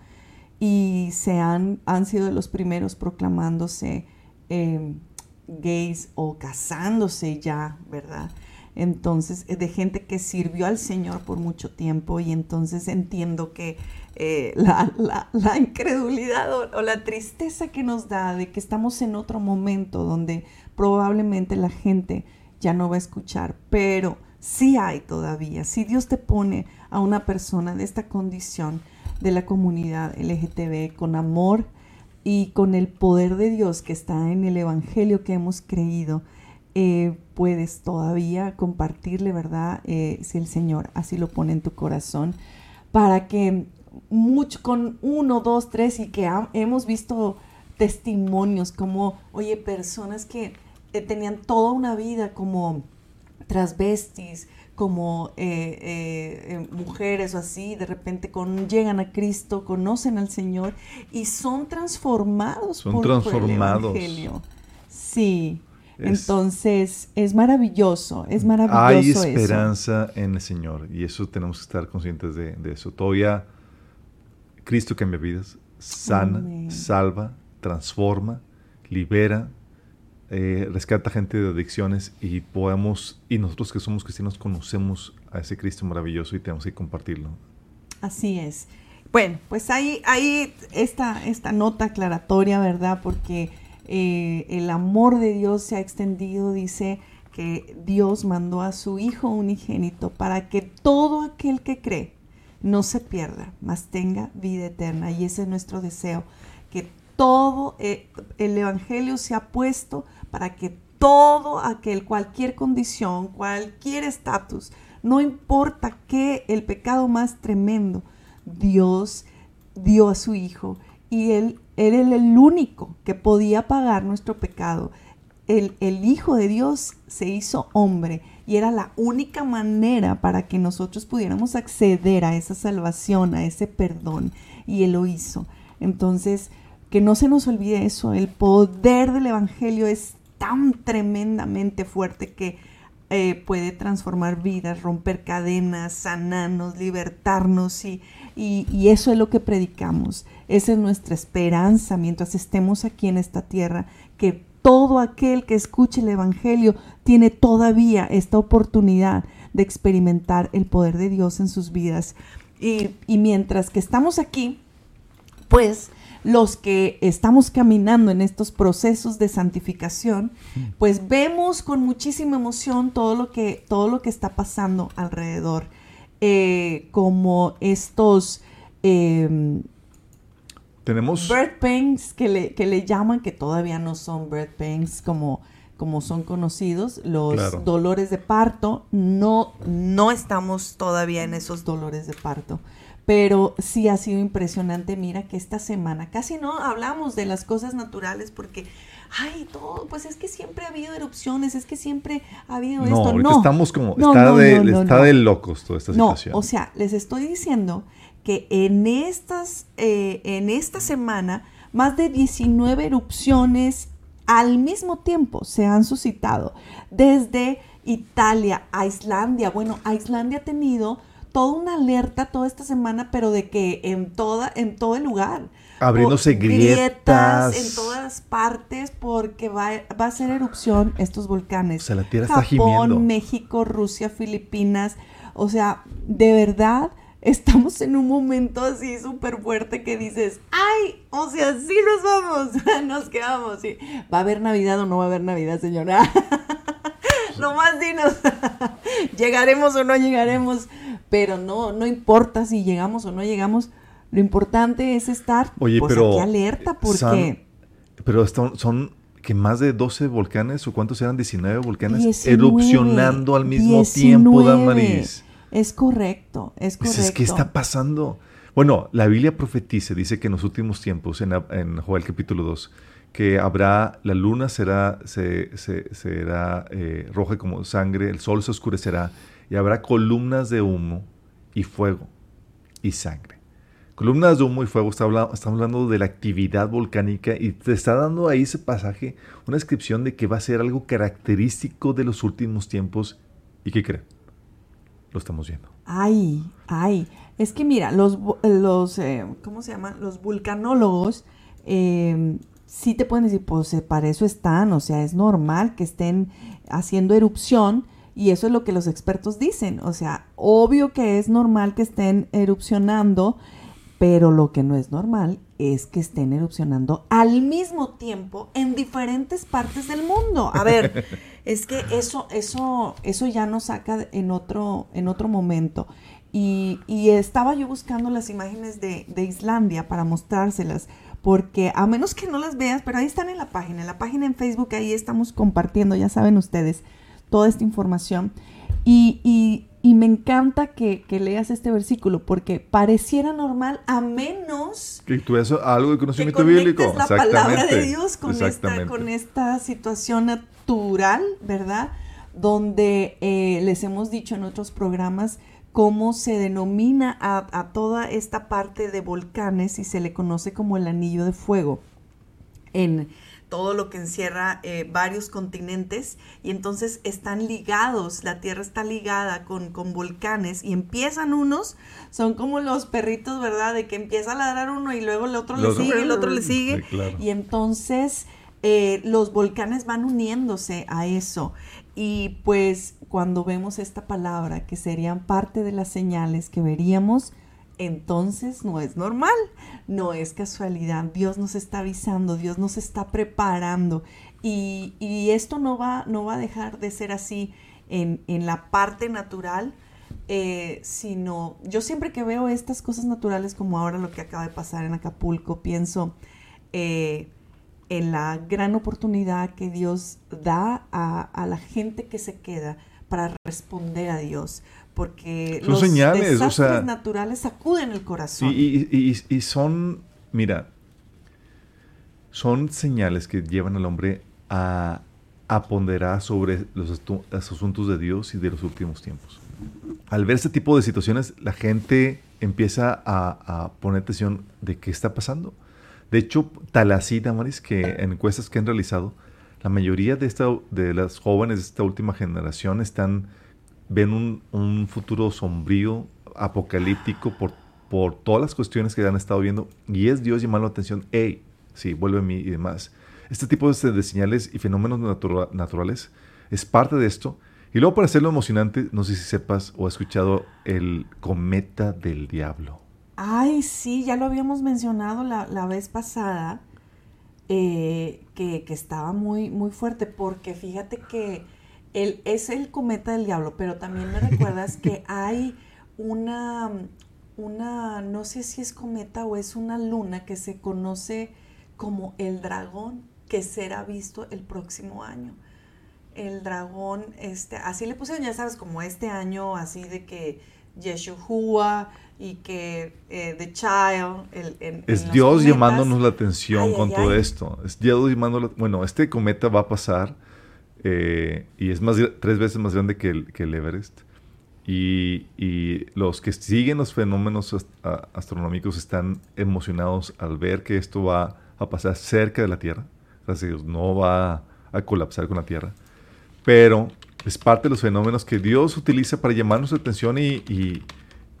y se han, han sido de los primeros proclamándose em, gays o casándose ya, ¿verdad? Entonces, de gente que sirvió al Señor por mucho tiempo y entonces entiendo que eh, la, la, incredulidad o, o, la tristeza que nos da de que estamos en otro momento donde probablemente la gente ya no va a escuchar, pero sí hay todavía. Si Dios te pone a una persona de esta condición de la comunidad LGTB con amor y con el poder de Dios que está en el Evangelio que hemos creído, eh, puedes todavía compartirle, ¿verdad? Eh, si el Señor así lo pone en tu corazón, para que mucho, con uno, dos, tres, y que hemos visto testimonios como, oye, personas que eh, tenían toda una vida como transvestis, como mujeres o así, de repente con, llegan a Cristo, conocen al Señor y son transformados
son por, transformados.
el Evangelio. Sí. Entonces, es maravilloso, es maravilloso.
Hay esperanza en el Señor y eso tenemos que estar conscientes de, eso. Todavía Cristo cambia vidas, sana, salva, transforma, libera, eh, rescata gente de adicciones y podemos, y nosotros que somos cristianos conocemos a ese Cristo maravilloso y tenemos que compartirlo.
Así es. Bueno, pues ahí, ahí esta, esta nota aclaratoria, ¿verdad? Porque eh, el amor de Dios se ha extendido, dice que Dios mandó a su Hijo unigénito para que todo aquel que cree no se pierda, mas tenga vida eterna. Y ese es nuestro deseo, que todo eh, el Evangelio se puesto para que todo aquel, cualquier condición, cualquier estatus, no importa qué, el pecado más tremendo, Dios dio a su Hijo y Él era el único que podía pagar nuestro pecado. El, Hijo de Dios se hizo hombre y era la única manera para que nosotros pudiéramos acceder a esa salvación, a ese perdón, y Él lo hizo. Entonces, que no se nos olvide eso, el poder del Evangelio es tan tremendamente fuerte que eh, puede transformar vidas, romper cadenas, sanarnos, libertarnos y, y, eso es lo que predicamos. Esa es nuestra esperanza mientras estemos aquí en esta tierra, que todo aquel que escuche el Evangelio tiene todavía esta oportunidad de experimentar el poder de Dios en sus vidas. Y, y mientras que estamos aquí, pues los que estamos caminando en estos procesos de santificación, pues vemos con muchísima emoción todo lo que, todo lo que está pasando alrededor, eh, como estos... Em,
tenemos
birth pains que le, que le llaman, que todavía no son birth pains como como son conocidos, los dolores de parto. No, no estamos todavía en esos dolores de parto pero sí ha sido impresionante. Mira que esta semana casi no hablamos de las cosas naturales porque, ay, todo, pues es que siempre ha habido erupciones, es que siempre ha habido esto.
no, estamos como, está, de, está de locos toda esta situación.
o sea, les estoy diciendo que en, estas, eh, en esta semana más de 19 erupciones al mismo tiempo se han suscitado desde Italia a Islandia. Bueno, Islandia ha tenido toda una alerta toda esta semana, pero de que en toda, en todo el lugar.
Abriéndose grietas.
En todas partes, porque va, a ser erupción estos volcanes.
O sea, la tierra está gimiendo.
México, Rusia, Filipinas. O sea, de verdad, estamos en un momento así súper fuerte que dices, ay, o sea, sí nos vamos, nos quedamos. Sí. ¿Va a haber Navidad o no va a haber Navidad, señora? Nomás dinos, llegaremos o no llegaremos pero no, no importa si llegamos o no llegamos, lo importante es estar
Oye, pues, pero,
aquí alerta porque...
pero son, que más de 12 volcanes, o cuántos eran 19 volcanes, erupcionando al mismo tiempo, Damaris.
Es correcto, es correcto. Pues
es que está pasando. Bueno, la Biblia profetiza, dice que en los últimos tiempos, en, en Joel capítulo 2, que habrá, la luna será, se, será eh, roja como sangre, el sol se oscurecerá y habrá columnas de humo y fuego y sangre. Columnas de humo y fuego, está hablando, estamos hablando de la actividad volcánica y te está dando ahí ese pasaje una descripción de que va a ser algo característico de los últimos tiempos. ¿Y qué creen? Lo estamos viendo.
Ay, ay. Es que mira, los, los eh, ¿cómo se? Los vulcanólogos eh, sí te pueden decir, pues eh, para eso están, o sea, es normal que estén haciendo erupción y eso es lo que los expertos dicen. O sea, obvio que es normal que estén erupcionando, pero lo que no es normal es que estén erupcionando al mismo tiempo en diferentes partes del mundo. A ver, es que eso, eso, eso ya nos saca en otro, en otro momento. Y, estaba yo buscando las imágenes de, de Islandia para mostrárselas porque a menos que no las veas, pero ahí están en la página, en la página en Facebook, ahí estamos compartiendo, ya saben ustedes, toda esta información. Y, me encanta que, leas este versículo porque pareciera normal a menos
que tú eso algo de conocimiento bíblico.
la palabra de Dios con esta, con esta situación natural, ¿verdad? Donde eh, les hemos dicho en otros programas cómo se denomina a, a, toda esta parte de volcanes y se le conoce como el anillo de fuego. En, todo lo que encierra eh, varios continentes y entonces están ligados, la Tierra está ligada con, volcanes y empiezan unos, son como los perritos, ¿verdad? De que empieza a ladrar uno y luego el otro le sigue, el otro le sigue y entonces eh, los volcanes van uniéndose a eso. Y pues cuando vemos esta palabra que serían parte de las señales que veríamos, entonces no es normal, no es casualidad. Dios nos está avisando, Dios nos está preparando y, esto no va, no va a dejar de ser así en, la parte natural, eh, sino yo siempre que veo estas cosas naturales como ahora lo que acaba de pasar en Acapulco, pienso eh, en la gran oportunidad que Dios da a la gente que se queda para responder a Dios porque
son los señales, o sea,
naturales sacuden el corazón.
Y, son, mira, son señales que llevan al hombre a, ponderar sobre los, asuntos de Dios y de los últimos tiempos. Al ver este tipo de situaciones, la gente empieza a, poner atención de qué está pasando. De hecho, tal así, Damaris, que en encuestas que han realizado, la mayoría de, esta, de las jóvenes de esta última generación están ven un, futuro sombrío, apocalíptico por, por todas las cuestiones que han estado viendo y es Dios llamando la atención, hey, sí, vuelve a mí y demás. Este tipo de, señales y fenómenos naturales es parte de esto. Y luego para hacerlo emocionante, no sé si sepas o has escuchado el cometa del diablo.
Ay, sí, ya lo habíamos mencionado la, vez pasada, eh, que, que, estaba muy, muy fuerte, porque fíjate que el, es el cometa del diablo, pero también me recuerdas que hay una, una, no sé si es cometa o es una luna que se conoce como el dragón que será visto el próximo año. el dragón, este, así le pusieron, ya sabes, como este año, así de que Yeshua y que eh, The Child. El,
es Dios llamándonos la atención con todo esto. Es Dios llamándonos. Bueno, este cometa va a pasar eh, y es más tres veces más grande que el, que el Everest. Y, y, los que siguen los fenómenos astronómicos están emocionados al ver que esto va a pasar cerca de la Tierra. Gracias a Dios, no va a colapsar con la Tierra. Pero es parte de los fenómenos que Dios utiliza para llamarnos la atención y, y,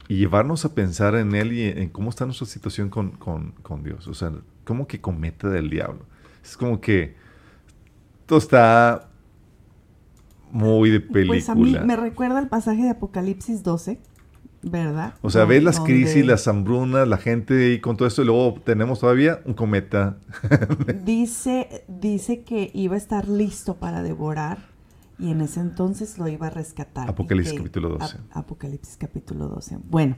llevarnos a pensar en Él y en cómo está nuestra situación con, con, con, Dios. O sea, como que cometa del diablo. Es como que todo está muy de película. Pues a mí
me recuerda el pasaje de Apocalipsis 12, ¿verdad?
O sea, ves las crisis, las hambrunas, la gente y con todo esto, y luego tenemos todavía un cometa.
dice, dice que iba a estar listo para devorar y en ese entonces lo iba a rescatar.
Apocalipsis capítulo 12.
Apocalipsis capítulo 12. Bueno,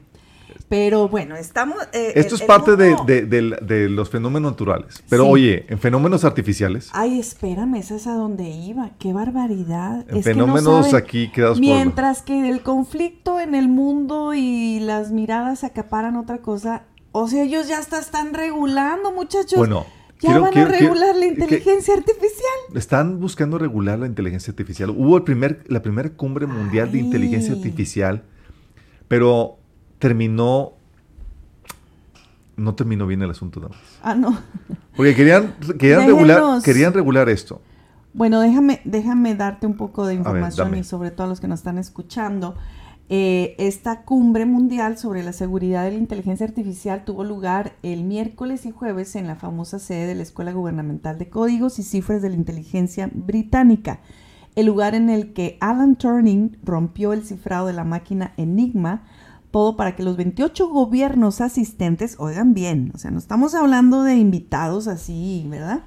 pero bueno, estamos...
Eh, Esto es parte de, los fenómenos naturales. Pero oye, en fenómenos artificiales...
Ay, espérame, esa es a donde iba. ¡Qué barbaridad!
En fenómenos aquí quedados
Mientras que el conflicto en el mundo y las miradas acaparan otra cosa, o sea, ellos ya hasta están regulando, muchachos. Bueno ya van a regular la inteligencia artificial.
Están buscando regular la inteligencia artificial. Hubo el primer, la primera cumbre mundial de inteligencia artificial, pero terminó. No terminó bien el asunto, nada
Ah, no.
Porque querían, querían regular, querían regular esto.
Bueno, déjame, déjame darte un poco de información y sobre todo a los que nos están escuchando. Eh, esta cumbre mundial sobre la seguridad de la inteligencia artificial tuvo lugar el miércoles y jueves en la famosa sede de la Escuela Gubernamental de Códigos y Cifras de la Inteligencia Británica, el lugar en el que Alan Turing rompió el cifrado de la máquina Enigma, todo para que los 28 gobiernos asistentes, oigan bien, o sea, no estamos hablando de invitados así, ¿verdad?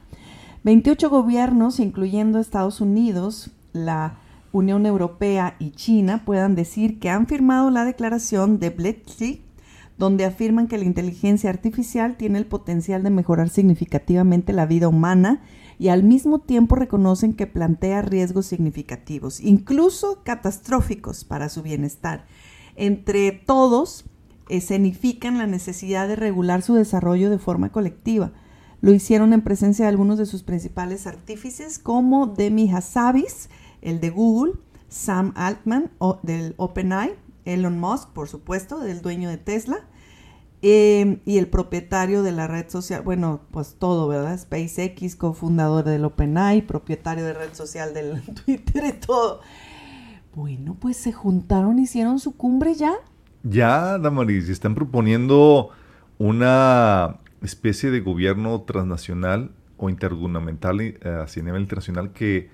28 gobiernos, incluyendo Estados Unidos, la Unión Europea y China puedan decir que han firmado la declaración de Bletchley, donde afirman que la inteligencia artificial tiene el potencial de mejorar significativamente la vida humana y al mismo tiempo reconocen que plantea riesgos significativos, incluso catastróficos para su bienestar. Entre todos, escenifican la necesidad de regular su desarrollo de forma colectiva. Lo hicieron en presencia de algunos de sus principales artífices como Demi Hassabis, el de Google, Sam Altman o, del OpenAI, Elon Musk, por supuesto, del dueño de Tesla, em, y el propietario de la red social, bueno, pues todo, ¿verdad? SpaceX, cofundador del OpenAI, propietario de red social del Twitter y todo. Bueno, pues se juntaron, hicieron su cumbre ya.
Ya, Damaris, están proponiendo una especie de gobierno transnacional o intergubernamental eh, a nivel internacional que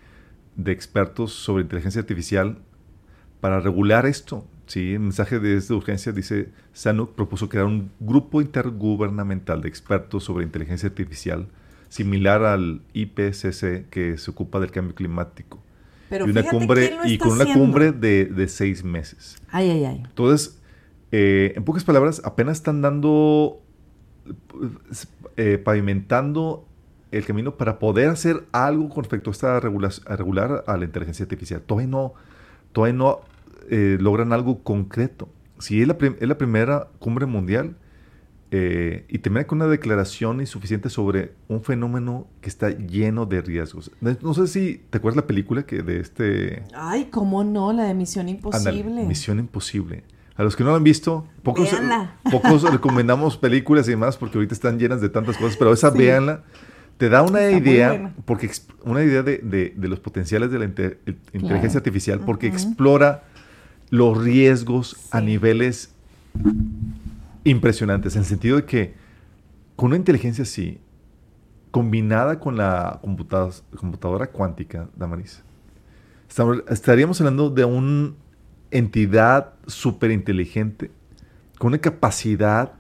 de expertos sobre inteligencia artificial para regular esto. ¿sí? El mensaje de esta urgencia dice, Sanuk propuso crear un grupo intergubernamental de expertos sobre inteligencia artificial similar al IPCC que se ocupa del cambio climático.
Pero
y, una cumbre, y con una cumbre de, seis meses.
Ay, ay, ay.
Entonces, eh, en pocas palabras, apenas están dando, eh, pavimentando el camino para poder hacer algo con respecto a esta regular, a la inteligencia artificial. Todavía no, todavía no eh, logran algo concreto. Si es la, es la primera cumbre mundial eh, y termina con una declaración insuficiente sobre un fenómeno que está lleno de riesgos. No sé si te acuerdas la película que de este...
Ay, cómo no, la de Misión Imposible.
Misión Imposible. A los que no lo han visto, pocos, pocos recomendamos películas y demás porque ahorita están llenas de tantas cosas, pero esa véanla. Te da una idea, porque una idea de, los potenciales de la inteligencia artificial, porque explora los riesgos a niveles impresionantes, en el sentido de que con una inteligencia así, combinada con la computadora cuántica, Damaris, estaríamos hablando de una entidad súper inteligente, con una capacidad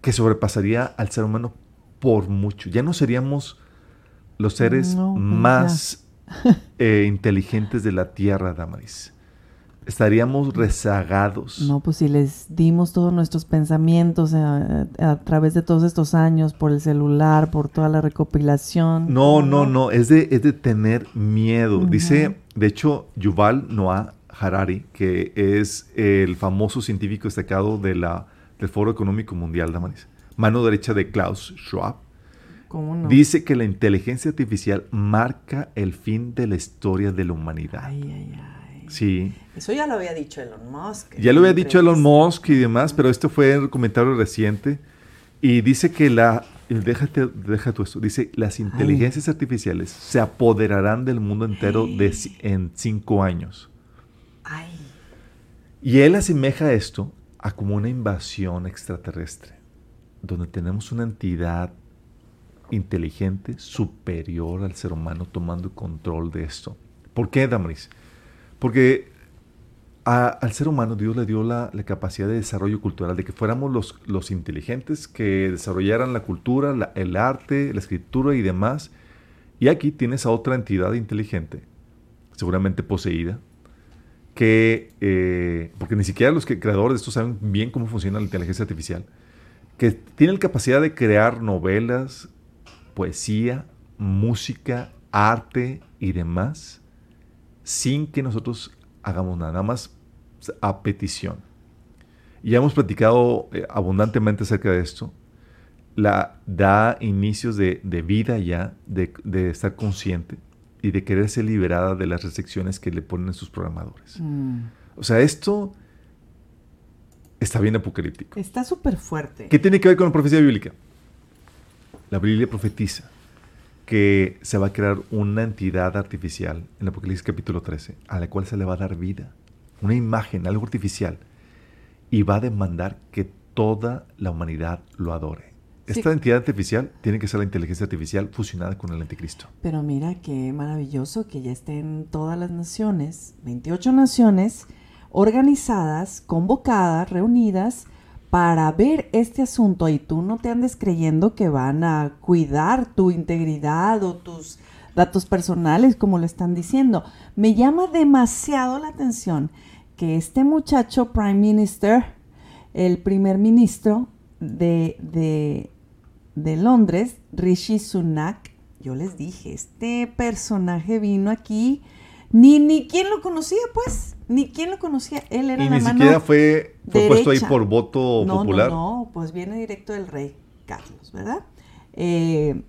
que sobrepasaría al ser humano por mucho. Ya no seríamos los seres pues más eh, inteligentes de la Tierra, Damaris. Estaríamos rezagados.
No, pues si les dimos todos nuestros pensamientos a, a, través de todos estos años por el celular, por toda la recopilación.
No, no, no, es de, es de tener miedo. Dice, de hecho, Yuval Noah Harari, que es el famoso científico destacado de la, del Foro Económico Mundial, Damaris, mano derecha de Klaus Schwab, dice que la inteligencia artificial marca el fin de la historia de la humanidad.
Ay, ay, ay.
Sí.
Eso ya lo había dicho Elon Musk.
Ya lo había dicho Elon Musk y demás, pero esto fue un comentario reciente. Y dice que la. Déjate, deja tú esto. Dice: las inteligencias artificiales se apoderarán del mundo entero de, en cinco años.
Ay.
Y él asemeja esto a como una invasión extraterrestre, donde tenemos una entidad inteligente superior al ser humano tomando control de esto. ¿Por qué, Damaris? Porque al ser humano Dios le dio la, capacidad de desarrollo cultural, de que fuéramos los, inteligentes que desarrollaran la cultura, el arte, la escritura y demás. Y aquí tienes a otra entidad inteligente, seguramente poseída, que, eh, porque ni siquiera los creadores de esto saben bien cómo funciona la inteligencia artificial, que tiene la capacidad de crear novelas, poesía, música, arte y demás, sin que nosotros hagamos nada, más a petición. Ya hemos platicado eh, abundantemente acerca de esto. La, da inicios de, vida ya, de, estar consciente y de querer ser liberada de las restricciones que le ponen sus programadores.
Mm.
O sea, esto está bien apocalíptico.
Está súper fuerte.
¿Qué tiene que ver con la profecía bíblica? La Biblia profetiza que se va a crear una entidad artificial en Apocalipsis capítulo 13, a la cual se le va a dar vida, una imagen, algo artificial, y va a demandar que toda la humanidad lo adore. Esta entidad artificial tiene que ser la inteligencia artificial fusionada con el anticristo.
Pero mira qué maravilloso que ya estén todas las naciones, 28 naciones, organizadas, convocadas, reunidas, para ver este asunto y tú no te andes creyendo que van a cuidar tu integridad o tus datos personales como lo están diciendo. Me llama demasiado la atención que este muchacho Prime Minister, el primer ministro de, de, de Londres, Rishi Sunak, yo les dije, este personaje vino aquí, ni, ni quién lo conocía pues, ni quién lo conocía. Él era
y
la
ni siquiera fue, fue puesto ahí por voto
no,
popular.
No, no, pues viene directo del rey Carlos, ¿verdad? Eh,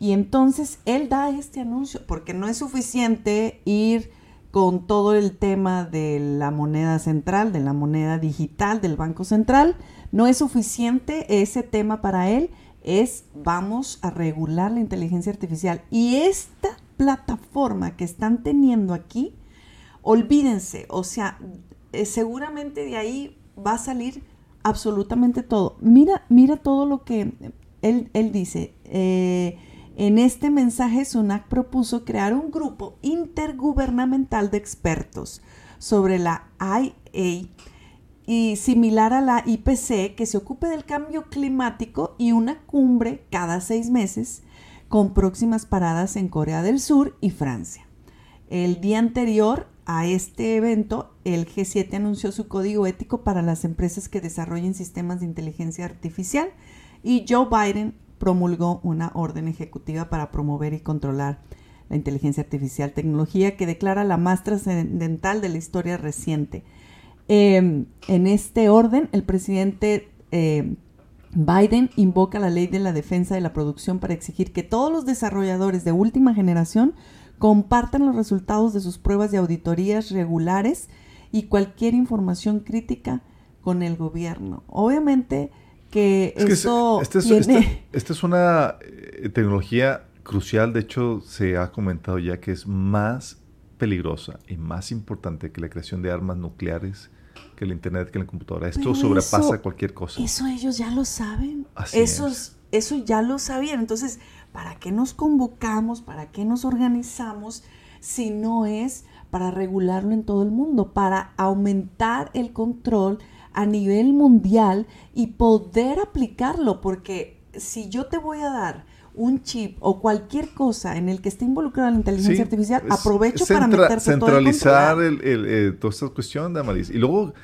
y entonces él da este anuncio, porque no es suficiente ir con todo el tema de la moneda central, de la moneda digital del Banco Central, no es suficiente ese tema para él, es vamos a regular la inteligencia artificial. Y esta plataforma que están teniendo aquí, olvídense, o sea, eh, seguramente de ahí va a salir absolutamente todo. Mira, mira todo lo que él, él dice. Eh, en este mensaje, Sunak propuso crear un grupo intergubernamental de expertos sobre la IA y similar a la IPC que se ocupe del cambio climático y una cumbre cada seis meses con próximas paradas en Corea del Sur y Francia. El día anterior a este evento, el G7 anunció su código ético para las empresas que desarrollen sistemas de inteligencia artificial y Joe Biden promulgó una orden ejecutiva para promover y controlar la inteligencia artificial, tecnología que declara la más trascendental de la historia reciente. Em, en este orden, el presidente eh, Biden invoca la ley de la defensa de la producción para exigir que todos los desarrolladores de última generación compartan los resultados de sus pruebas de auditorías regulares y cualquier información crítica con el gobierno. Obviamente que esto
esta es, una eh, tecnología crucial, de hecho se ha comentado ya que es más peligrosa y más importante que la creación de armas nucleares, que el internet, que la computadora. Esto sobrepasa cualquier cosa.
Eso ellos ya lo saben.
Así
Eso ya lo sabían. Entonces, ¿Para qué nos convocamos? ¿Para qué nos organizamos? Si no es para regularlo en todo el mundo, para aumentar el control a nivel mundial y poder aplicarlo, porque si yo te voy a dar un chip o cualquier cosa en el que esté involucrada la inteligencia
Sí,
artificial, aprovecho para meterte
centralizar
todo el
el, el, eh, toda esta cuestión de Amaris. Y luego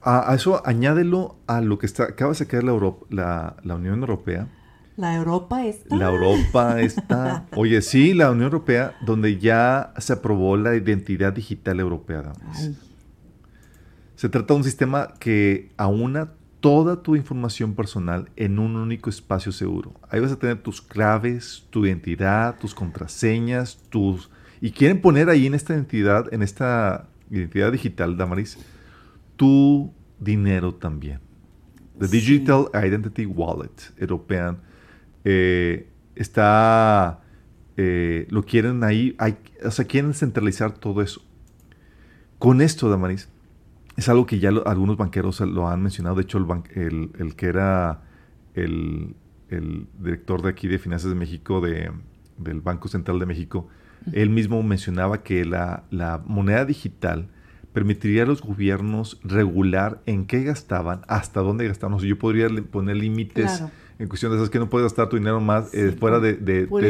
a, a eso añádelo a lo que está acaba de sacar la, Europa, la, la Unión Europea.
La Europa está.
La Europa está. Oye, sí, la Unión Europea, donde ya se aprobó la identidad digital europea. Damaris. Se trata de un sistema que aúna toda tu información personal en un único espacio seguro. Ahí vas a tener tus claves, tu identidad, tus contraseñas, tus... Y quieren poner ahí en esta identidad, en esta identidad digital, Damaris, tu dinero también. The
Sí.
Digital Identity Wallet European eh, está... eh, lo quieren ahí, hay- o sea, quieren centralizar todo eso. Con esto, Damaris, es algo que ya lo- algunos banqueros lo han mencionado. De hecho, el, ban- el- el que era el, el director de aquí de Finanzas de México, de- del Banco Central de México, él mismo mencionaba que la, la moneda digital permitiría a los gobiernos regular en qué gastaban, hasta dónde gastaban. O sea, yo podría poner límites
Claro.
En cuestión de esas que no puedes gastar tu dinero más eh, fuera de,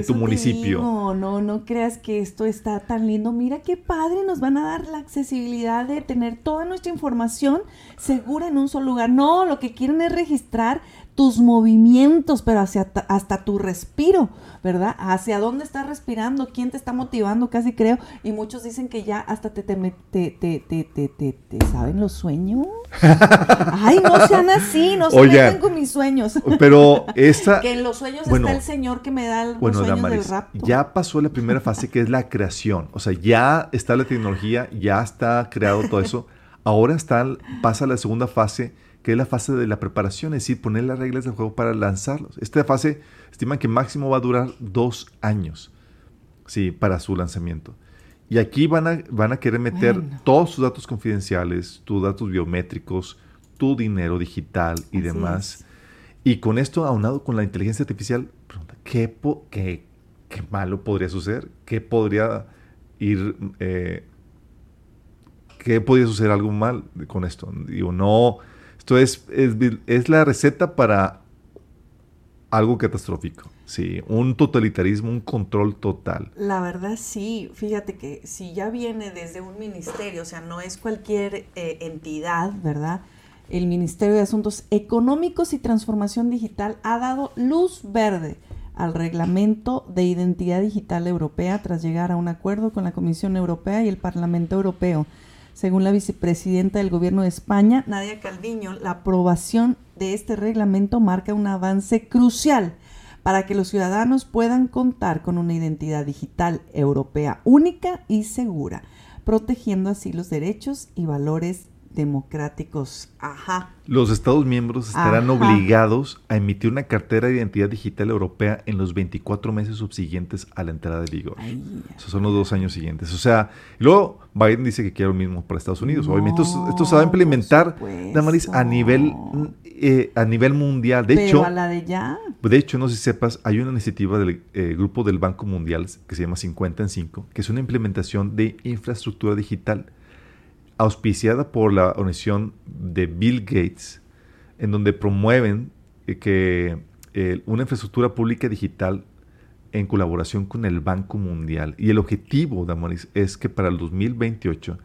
tu municipio.
digo, no, no creas que esto está tan lindo. Mira qué padre, nos van a dar la accesibilidad de tener toda nuestra información segura en un solo lugar. No, lo que quieren es registrar tus movimientos, pero hacia ta- hasta tu respiro, ¿verdad? Hacia dónde estás respirando, quién te está motivando, casi creo. Y muchos dicen que ya hasta te, te, te, te, te, saben los sueños. Ay, no sean así, no se metan con mis sueños.
Pero esta...
Que en los sueños
Bueno,
está el Señor que me da los
Bueno,
sueños
Damaris,
del rapto.
ya pasó la primera fase que es la creación. O sea, ya está la tecnología, ya está creado todo eso. Ahora está, pasa la segunda fase, que es la fase de la preparación, es decir, poner las reglas del juego para lanzarlos. Esta fase estiman que máximo va a durar dos años, sí, para su lanzamiento. Y aquí van a, van a querer meter
Bueno.
todos sus datos confidenciales, tus datos biométricos, tu dinero digital y
Así
demás.
es.
Y con esto, aunado con la inteligencia artificial, pregunta, ¿qué, po- qué, qué malo podría suceder? ¿Qué podría ir... eh, ¿Qué podría suceder algo mal con esto? Digo, no... Esto es, es, es la receta para algo catastrófico. Sí, un totalitarismo, un control total.
La verdad sí, fíjate que si ya viene desde un ministerio, o sea, no es cualquier eh, entidad, ¿verdad? El Ministerio de Asuntos Económicos y Transformación Digital ha dado luz verde al reglamento de identidad digital europea tras llegar a un acuerdo con la Comisión Europea y el Parlamento Europeo. Según la vicepresidenta del Gobierno de España, Nadia Calviño, la aprobación de este reglamento marca un avance crucial para que los ciudadanos puedan contar con una identidad digital europea única y segura, protegiendo así los derechos y valores democráticos. Ajá.
Los Estados miembros estarán
Ajá.
obligados a emitir una cartera de identidad digital europea en los 24 meses subsiguientes a la entrada de vigor.
Ay,
Esos son los dos años siguientes. O sea, luego Biden dice que quiere lo mismo para Estados Unidos.
No,
Obviamente esto, esto se va a implementar. Damaris, a nivel, eh, a nivel mundial. De
pero
hecho,
a la de ya.
de hecho, no sé si sepas, hay una iniciativa del eh, grupo del Banco Mundial que se llama 50 en 5, que es una implementación de infraestructura digital auspiciada por la organización de Bill Gates, en donde promueven eh, que eh, una infraestructura pública digital en colaboración con el Banco Mundial. Y el objetivo, Damaris, es que para el 2028,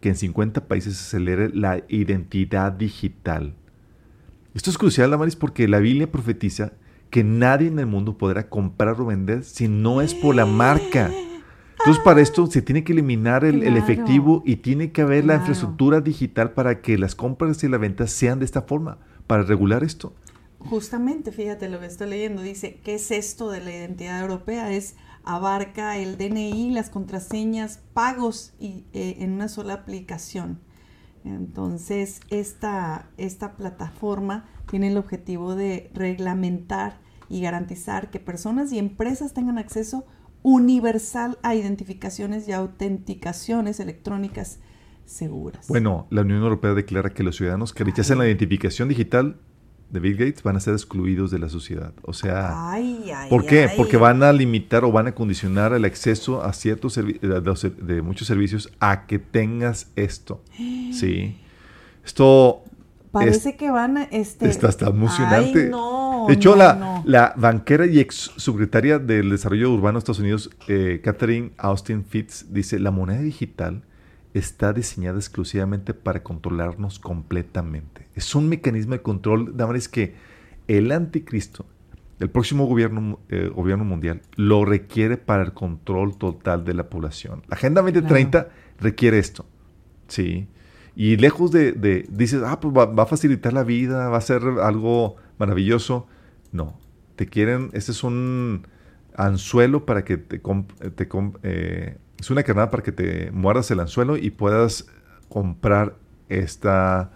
que en 50 países se acelere la identidad digital. Esto es crucial, Damaris, porque la Biblia profetiza que nadie en el mundo podrá comprar o vender si no es por la marca. Entonces, para esto se tiene que eliminar el, efectivo y tiene que haber la infraestructura digital para que las compras y las ventas sean de esta forma, para regular esto.
Justamente, fíjate lo que estoy leyendo, dice, ¿qué es esto de la identidad europea? Es abarca el DNI, las contraseñas, pagos y, eh, en una sola aplicación. Entonces, esta, esta plataforma tiene el objetivo de reglamentar y garantizar que personas y empresas tengan acceso universal a identificaciones y autenticaciones electrónicas seguras.
Bueno, la Unión Europea declara que los ciudadanos que rechacen la identificación digital de Bill Gates van a ser excluidos de la sociedad. O sea,
ay, ay,
¿por qué?
ay.
Porque van a limitar o van a condicionar el acceso a ciertos de- de muchos servicios a que tengas esto. Sí. Esto
Parece que van a... Este...
Está, está emocionante.
Ay, no,
de hecho,
no,
la,
no.
la banquera y ex subsecretaria del Desarrollo Urbano de Estados Unidos, eh, Catherine Austin Fitz, dice, la moneda digital está diseñada exclusivamente para controlarnos completamente. Es un mecanismo de control, Damaris, que el anticristo, el próximo gobierno, eh, gobierno mundial, lo requiere para el control total de la población. La Agenda 2030 requiere esto. Sí. Y lejos de, de dices, ah, pues va, va, a facilitar la vida, va a ser algo maravilloso. No, te quieren, este es un anzuelo para que te, te eh, es una carnada para que te muerdas el anzuelo y puedas comprar esta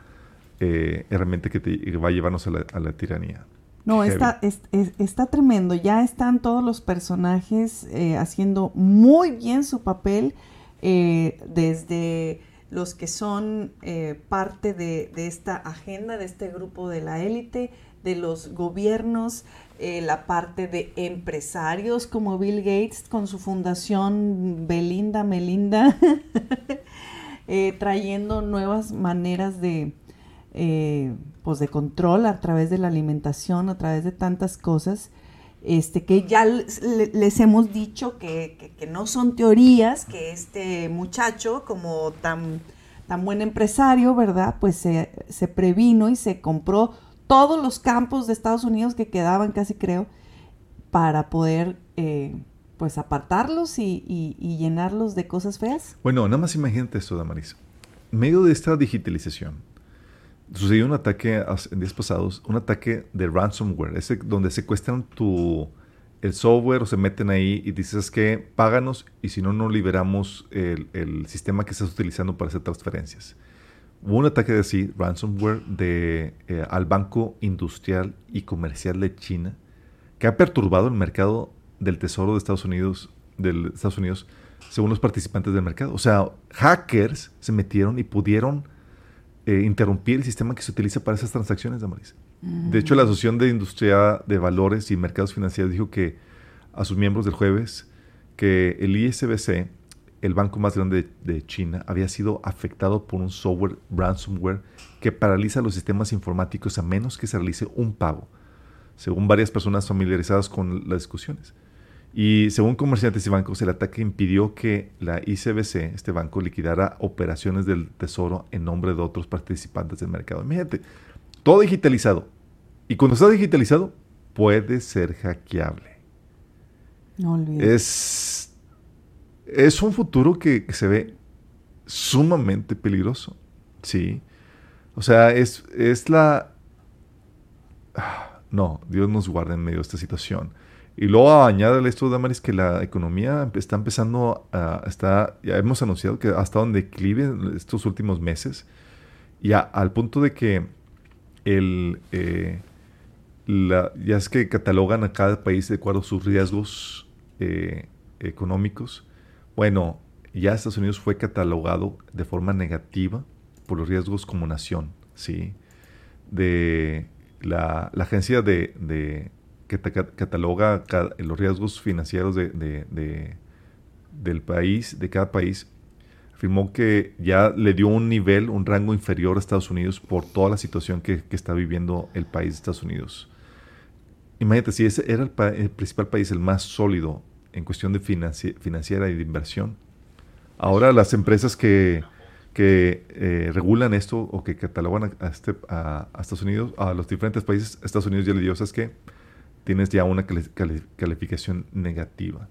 eh, herramienta que te va a llevarnos a la, a la tiranía.
No, está, es, es, está tremendo. Ya están todos los personajes eh, haciendo muy bien su papel, eh, desde los que son eh, parte de, esta agenda, de este grupo de la élite, de los gobiernos, eh, la parte de empresarios como Bill Gates con su fundación Belinda Melinda, eh, trayendo nuevas maneras de, pues de control a través de la alimentación, a través de tantas cosas. Este, que ya les, hemos dicho que, no son teorías, que este muchacho, como tan, tan buen empresario, ¿verdad? Pues se, previno y se compró todos los campos de Estados Unidos que quedaban, casi creo, para poder eh, pues apartarlos y, llenarlos de cosas feas.
Bueno, nada más imagínate esto, Damaris. Medio de esta digitalización, sucedió un ataque en días pasados, un ataque de ransomware, ese donde secuestran tu el software o se meten ahí y dices que páganos y si no, no liberamos el, el sistema que estás utilizando para hacer transferencias. Hubo un ataque de así, ransomware, de, eh, al Banco Industrial y Comercial de China, que ha perturbado el mercado del Tesoro de Estados Unidos, del Estados Unidos, según los participantes del mercado. O sea, hackers se metieron y pudieron eh, interrumpir el sistema que se utiliza para esas transacciones, Damaris. Mm. De hecho, la Asociación de Industria de Valores y Mercados Financieros dijo que a sus miembros del jueves que el ISBC el banco más grande de, de, China, había sido afectado por un software ransomware que paraliza los sistemas informáticos a menos que se realice un pago, según varias personas familiarizadas con las discusiones. Y según comerciantes y bancos, el ataque impidió que la ICBC, este banco, liquidara operaciones del tesoro en nombre de otros participantes del mercado. Imagínate, todo digitalizado. Y cuando está digitalizado, puede ser hackeable.
No olvides.
Es es un futuro que, que, se ve sumamente peligroso. Sí. O sea, es, es la... No, Dios nos guarde en medio de esta situación. Y luego añádale esto, Damaris, que la economía está empezando a... Está, ya hemos anunciado que ha estado en declive estos últimos meses. Y al punto de que el... Eh, la, ya es que catalogan a cada país de acuerdo a sus riesgos eh, económicos bueno, ya Estados Unidos fue catalogado de forma negativa por los riesgos como nación, ¿sí? De la, agencia de, que cataloga los riesgos financieros de, de, del país, de cada país, afirmó que ya le dio un nivel, un rango inferior a Estados Unidos por toda la situación que, está viviendo el país de Estados Unidos. Imagínate, si ese era el, el principal país, el más sólido en cuestión de financi financiera y de inversión. Ahora las empresas que, que eh, regulan esto o que catalogan este, a, a, Estados Unidos, a los diferentes países, Estados Unidos ya le dio, ¿sabes que Tienes ya una cali cali calificación negativa.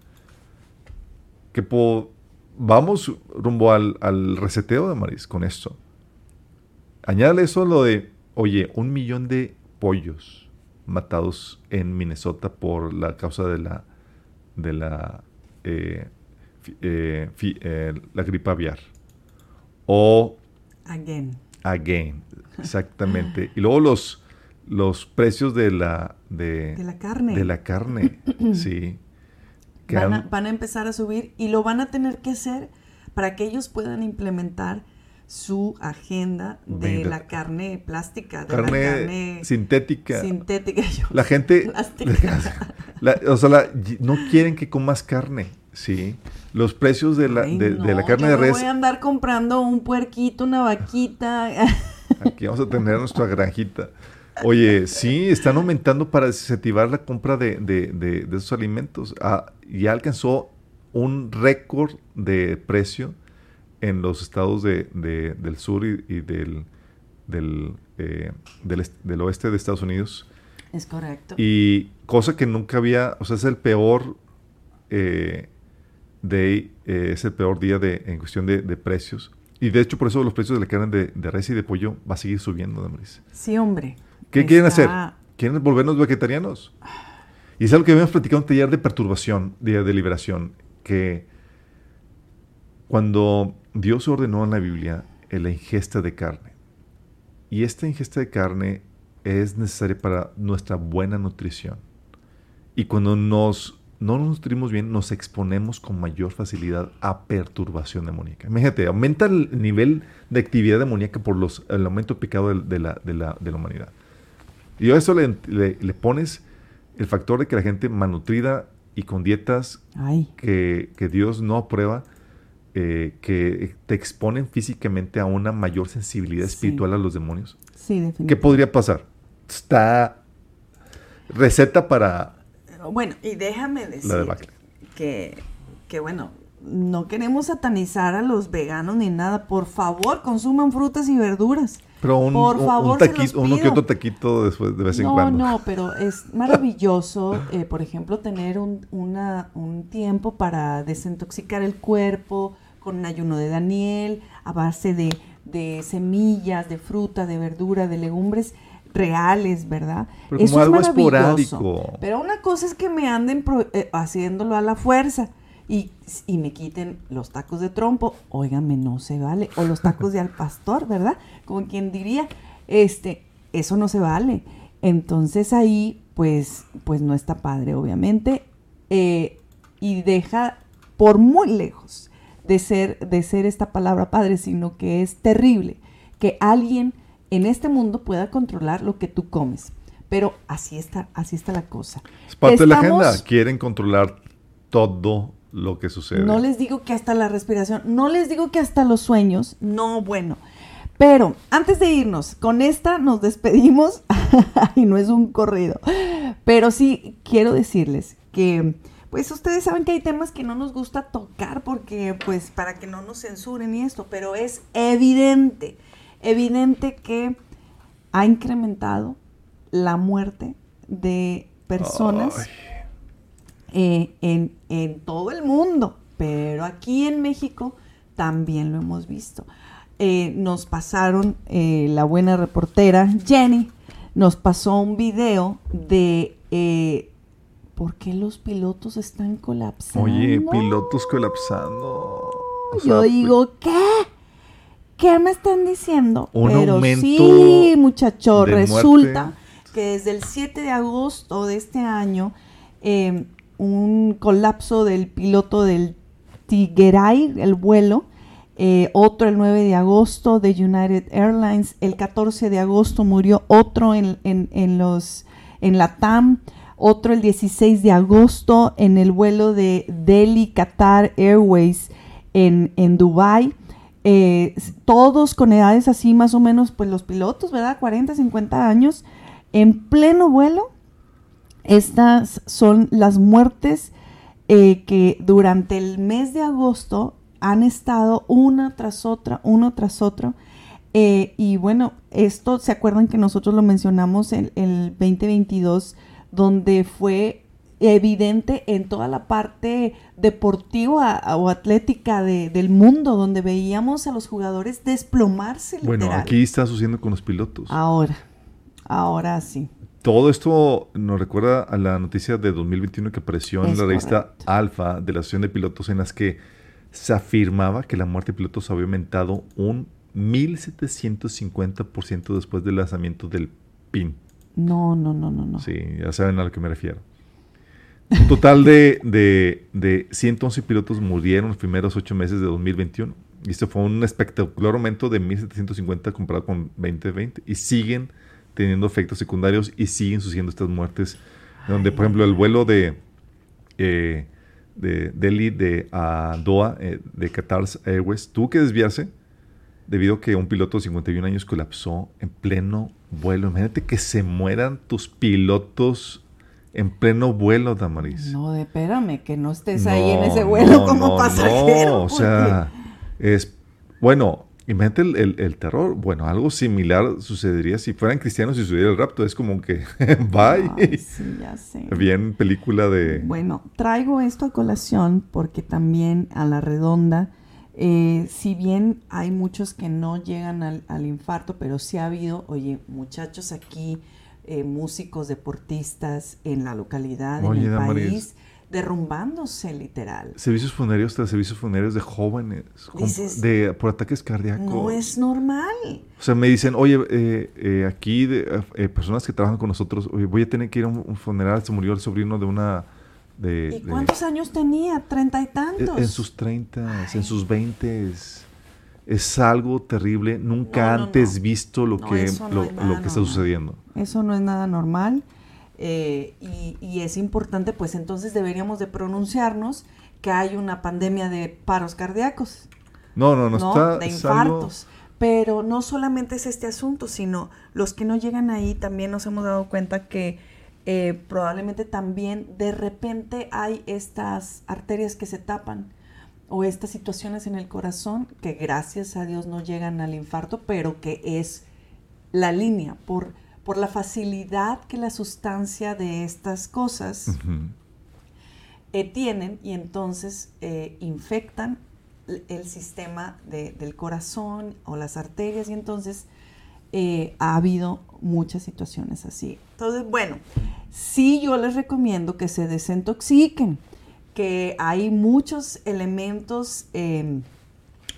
Que po vamos rumbo al, al, reseteo de Maris con esto. Añádale eso lo de, oye, un millón de pollos matados en Minnesota por la causa de la de la, eh, eh, eh, la gripe aviar. O...
Again.
Again, exactamente. y luego los, los precios de la... De,
de la carne.
De la carne, sí.
Van a, van a empezar a subir y lo van a tener que hacer para que ellos puedan implementar su agenda de la carne plástica, de
carne,
la carne
sintética.
Sintética. Yo,
la gente, la, o sea, la, no quieren que comas carne, sí. Los precios de la,
Ay,
de,
no,
de, la carne de res.
voy a andar comprando un puerquito, una vaquita.
Aquí vamos a tener nuestra granjita. Oye, sí, están aumentando para desincentivar la compra de, de, de, de esos alimentos. Ah, ya alcanzó un récord de precio en los estados de, de- del sur y, y del, del, eh, del oeste de Estados Unidos.
Es correcto.
Y cosa que nunca había, o sea, es el peor eh, day, eh, es el peor día de, en cuestión de, de precios. Y de hecho, por eso los precios de la carne de, de res y de pollo va a seguir subiendo, Damaris.
Sí, hombre.
¿Qué quieren hacer?
Está-
¿Quieren volvernos vegetarianos? Y es algo que habíamos platicado en un taller de perturbación, de, de liberación, que cuando Dios ordenó en la Biblia la ingesta de carne, y esta ingesta de carne es necesaria para nuestra buena nutrición. Y cuando nos, no nos nutrimos bien, nos exponemos con mayor facilidad a perturbación demoníaca. Imagínate, aumenta el nivel de actividad demoníaca por los, el aumento de pecado de, de la, de, la, de la humanidad. Y a eso le, le- le pones el factor de que la gente malnutrida y con dietas
Ay,
que, que Dios no aprueba, eh, que te exponen físicamente a una mayor sensibilidad
Sí.
espiritual a los demonios.
sí, definitivamente.
¿Qué podría pasar? Está receta para
Bueno,
Y déjame decir
la
que, que bueno,
no queremos satanizar a los veganos ni nada. Por favor, consuman frutas y verduras.
Pero un,
Por
un- un
favor, los
taquito, uno que otro taquito después, de vez en
no,
cuando.
no, pero es maravilloso, eh, por ejemplo, tener un, una- un tiempo para desintoxicar el cuerpo con un ayuno de Daniel, a base de, de semillas, de fruta, de verdura, de legumbres reales, ¿verdad?
Pero como algo esporádico.
Pero una cosa es que me anden pro- eh, haciéndolo a la fuerza. Y, y me quiten los tacos de trompo, óigame, no se vale. O los tacos de al pastor, ¿verdad? Como quien diría, este, eso no se vale. Entonces ahí, pues, pues no está padre, obviamente. eh, y deja por muy lejos de ser, de ser esta palabra padre, sino que es terrible que alguien en este mundo pueda controlar lo que tú comes. Pero así está, así está la cosa.
Es parte de la agenda. Quieren controlar todo lo que sucede.
No les digo que hasta la respiración, no les digo que hasta los sueños, no, bueno. Pero antes de irnos, con esta nos despedimos y no es un corrido. Pero sí quiero decirles que, pues ustedes saben que hay temas que no nos gusta tocar porque, pues, para que no nos censuren y esto, pero es evidente, evidente que ha incrementado la muerte de personas
Ay.
Eh, en, en todo el mundo, pero aquí en México también lo hemos visto. Eh, nos pasaron, eh, la buena reportera Jenny nos pasó un video de eh, por qué los pilotos están colapsando.
Oye, pilotos colapsando. O
Yo
sea,
digo, ¿qué? ¿Qué me están diciendo?
Un
Pero
aumento
sí, muchacho, resulta
muerte.
que desde el 7 de agosto de este año, eh, un colapso del piloto del Tigray, el vuelo, eh, otro el 9 de agosto de United Airlines, el 14 de agosto murió otro en, en, en los, en la TAM, otro el 16 de agosto en el vuelo de Delhi Qatar Airways en, en Dubai. Eh, todos con edades así más o menos, pues los pilotos, ¿verdad? 40, 50 años, en pleno vuelo. Estas son las muertes eh, que durante el mes de agosto han estado una tras otra, uno tras otro. Eh, y bueno, esto, ¿se acuerdan que nosotros lo mencionamos en el 2022, donde fue evidente en toda la parte deportiva o atlética de- del mundo, donde veíamos a los jugadores desplomarse
Bueno, aquí está sucediendo con los pilotos.
Ahora, ahora sí.
Todo esto nos recuerda a la noticia de 2021 que apareció en
Es
la revista
correcto.
Alfa de la Asociación de Pilotos en las que se afirmaba que la muerte de pilotos había aumentado un 1750% después del lanzamiento del PIN.
No, no, no, no, no.
Sí, ya saben a lo que me refiero. Un total de, de, de 111 pilotos murieron los primeros ocho meses de 2021. Y esto fue un espectacular aumento de 1.750 comparado con 2020. Y siguen teniendo efectos secundarios y siguen sucediendo estas muertes. Donde, por ejemplo, el vuelo de, eh, de Delhi de, a Doha, eh, de Qatar Airways, tuvo que desviarse debido a que un piloto de 51 años colapsó en pleno vuelo. Imagínate que se mueran tus pilotos en pleno vuelo, Damaris.
No, espérame, que no estés ahí en ese vuelo como pasajero.
No, o sea, es, bueno, imagínate el, el, terror. Bueno, algo similar sucedería si fueran cristianos y sucediera el rapto. Es como que, bye.
sí, ya sé.
Bien película de...
Bueno, traigo esto a colación porque también a la redonda eh, si bien hay muchos que no llegan al, infarto, pero sí ha habido, oye, muchachos aquí, eh, músicos, deportistas en la localidad, en el país, derrumbándose literal.
Servicios funerarios tras servicios funerarios de jóvenes de, por ataques cardíacos.
No es normal.
O sea, me dicen, oye, eh, aquí de, personas que trabajan con nosotros, oye, voy a tener que ir a un funeral, se murió el sobrino de una ¿Y
cuántos años tenía? ¿Treinta y tantos?
En sus treintas, en sus veintes. Es algo terrible, nunca antes visto lo que, lo, que está sucediendo.
Eso no es nada normal. Eh, y, es importante, pues entonces deberíamos de pronunciarnos que hay una pandemia de paros cardíacos.
No, no, no, está.
De infartos. Pero no solamente es este asunto, sino los que no llegan ahí también nos hemos dado cuenta que eh, probablemente también de repente hay estas arterias que se tapan o estas situaciones en el corazón que gracias a Dios no llegan al infarto, pero que es la línea por, por la facilidad que la sustancia de estas cosas eh, tienen y entonces eh, infectan el sistema del corazón o las arterias y entonces ha habido muchas situaciones así. Entonces, bueno, sí yo les recomiendo que se desintoxiquen, que hay muchos elementos em,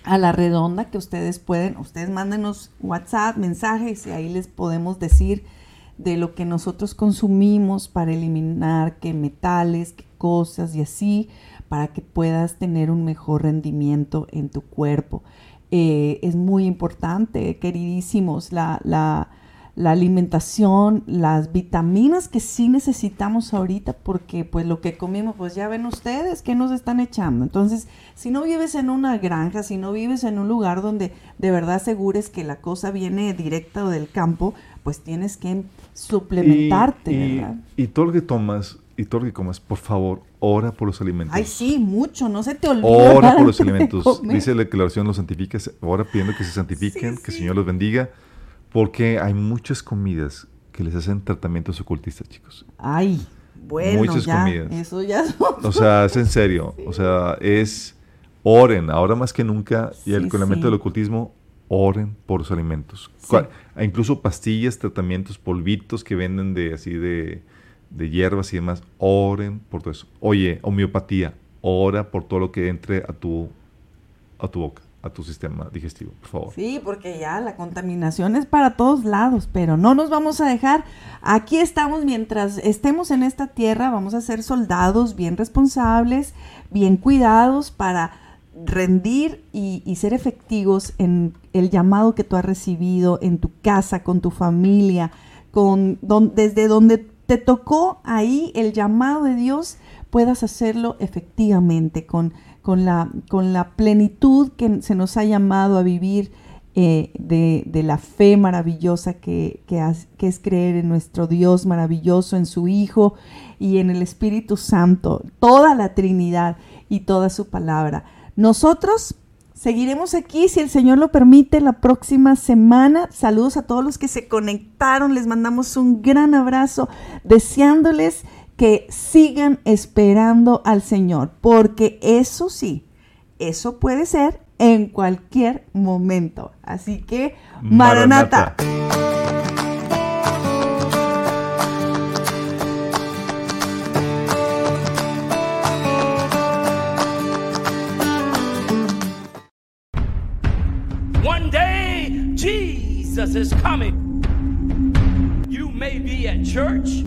a la redonda que ustedes pueden, ustedes mándenos WhatsApp, mensajes y ahí les podemos decir de lo que nosotros consumimos para eliminar qué metales, qué cosas y así, para que puedas tener un mejor rendimiento en tu cuerpo. Eh, es muy importante, queridísimos, la, la la alimentación, las vitaminas que sí necesitamos ahorita, porque pues lo que comimos, pues ya ven ustedes que nos están echando. Entonces, si no vives en una granja, si no vives en un lugar donde de verdad asegures que la cosa viene directa del campo, pues tienes que suplementarte,
y,
¿verdad?
Y todo lo que tomas y todo lo que comas, por favor, ora por los alimentos.
Ay, sí, mucho, no se te olvide.
Ora por los alimentos. Dice la declaración, los santifica, ora pidiendo que se santifiquen, que el Señor los bendiga porque hay muchas comidas que les hacen tratamientos ocultistas, chicos.
Ay, bueno, muchas comidas. Eso ya.
O sea, es en serio. O sea, es oren, ahora más que nunca, y el elemento del ocultismo, oren por los alimentos. Incluso pastillas, tratamientos, polvitos que venden de así de, de hierbas y demás, oren por todo eso. Oye, homeopatía, ora por todo lo que entre a tu, a tu boca a tu sistema digestivo, por favor.
Sí, porque ya la contaminación es para todos lados, pero no nos vamos a dejar. Aquí estamos mientras estemos en esta tierra, vamos a ser soldados bien responsables, bien cuidados para rendir y, ser efectivos en el llamado que tú has recibido en tu casa, con tu familia, con desde donde te tocó ahí el llamado de Dios, puedas hacerlo efectivamente con con la, con la plenitud que se nos ha llamado a vivir eh, de, la fe maravillosa que, que, es creer en nuestro Dios maravilloso, en su Hijo y en el Espíritu Santo, toda la Trinidad y toda su palabra. Nosotros seguiremos aquí, si el Señor lo permite, la próxima semana. Saludos a todos los que se conectaron, les mandamos un gran abrazo, deseándoles que sigan esperando al Señor, porque eso sí, eso puede ser en cualquier momento. Así que, Maranata.
One day Jesus is coming. You may be at church.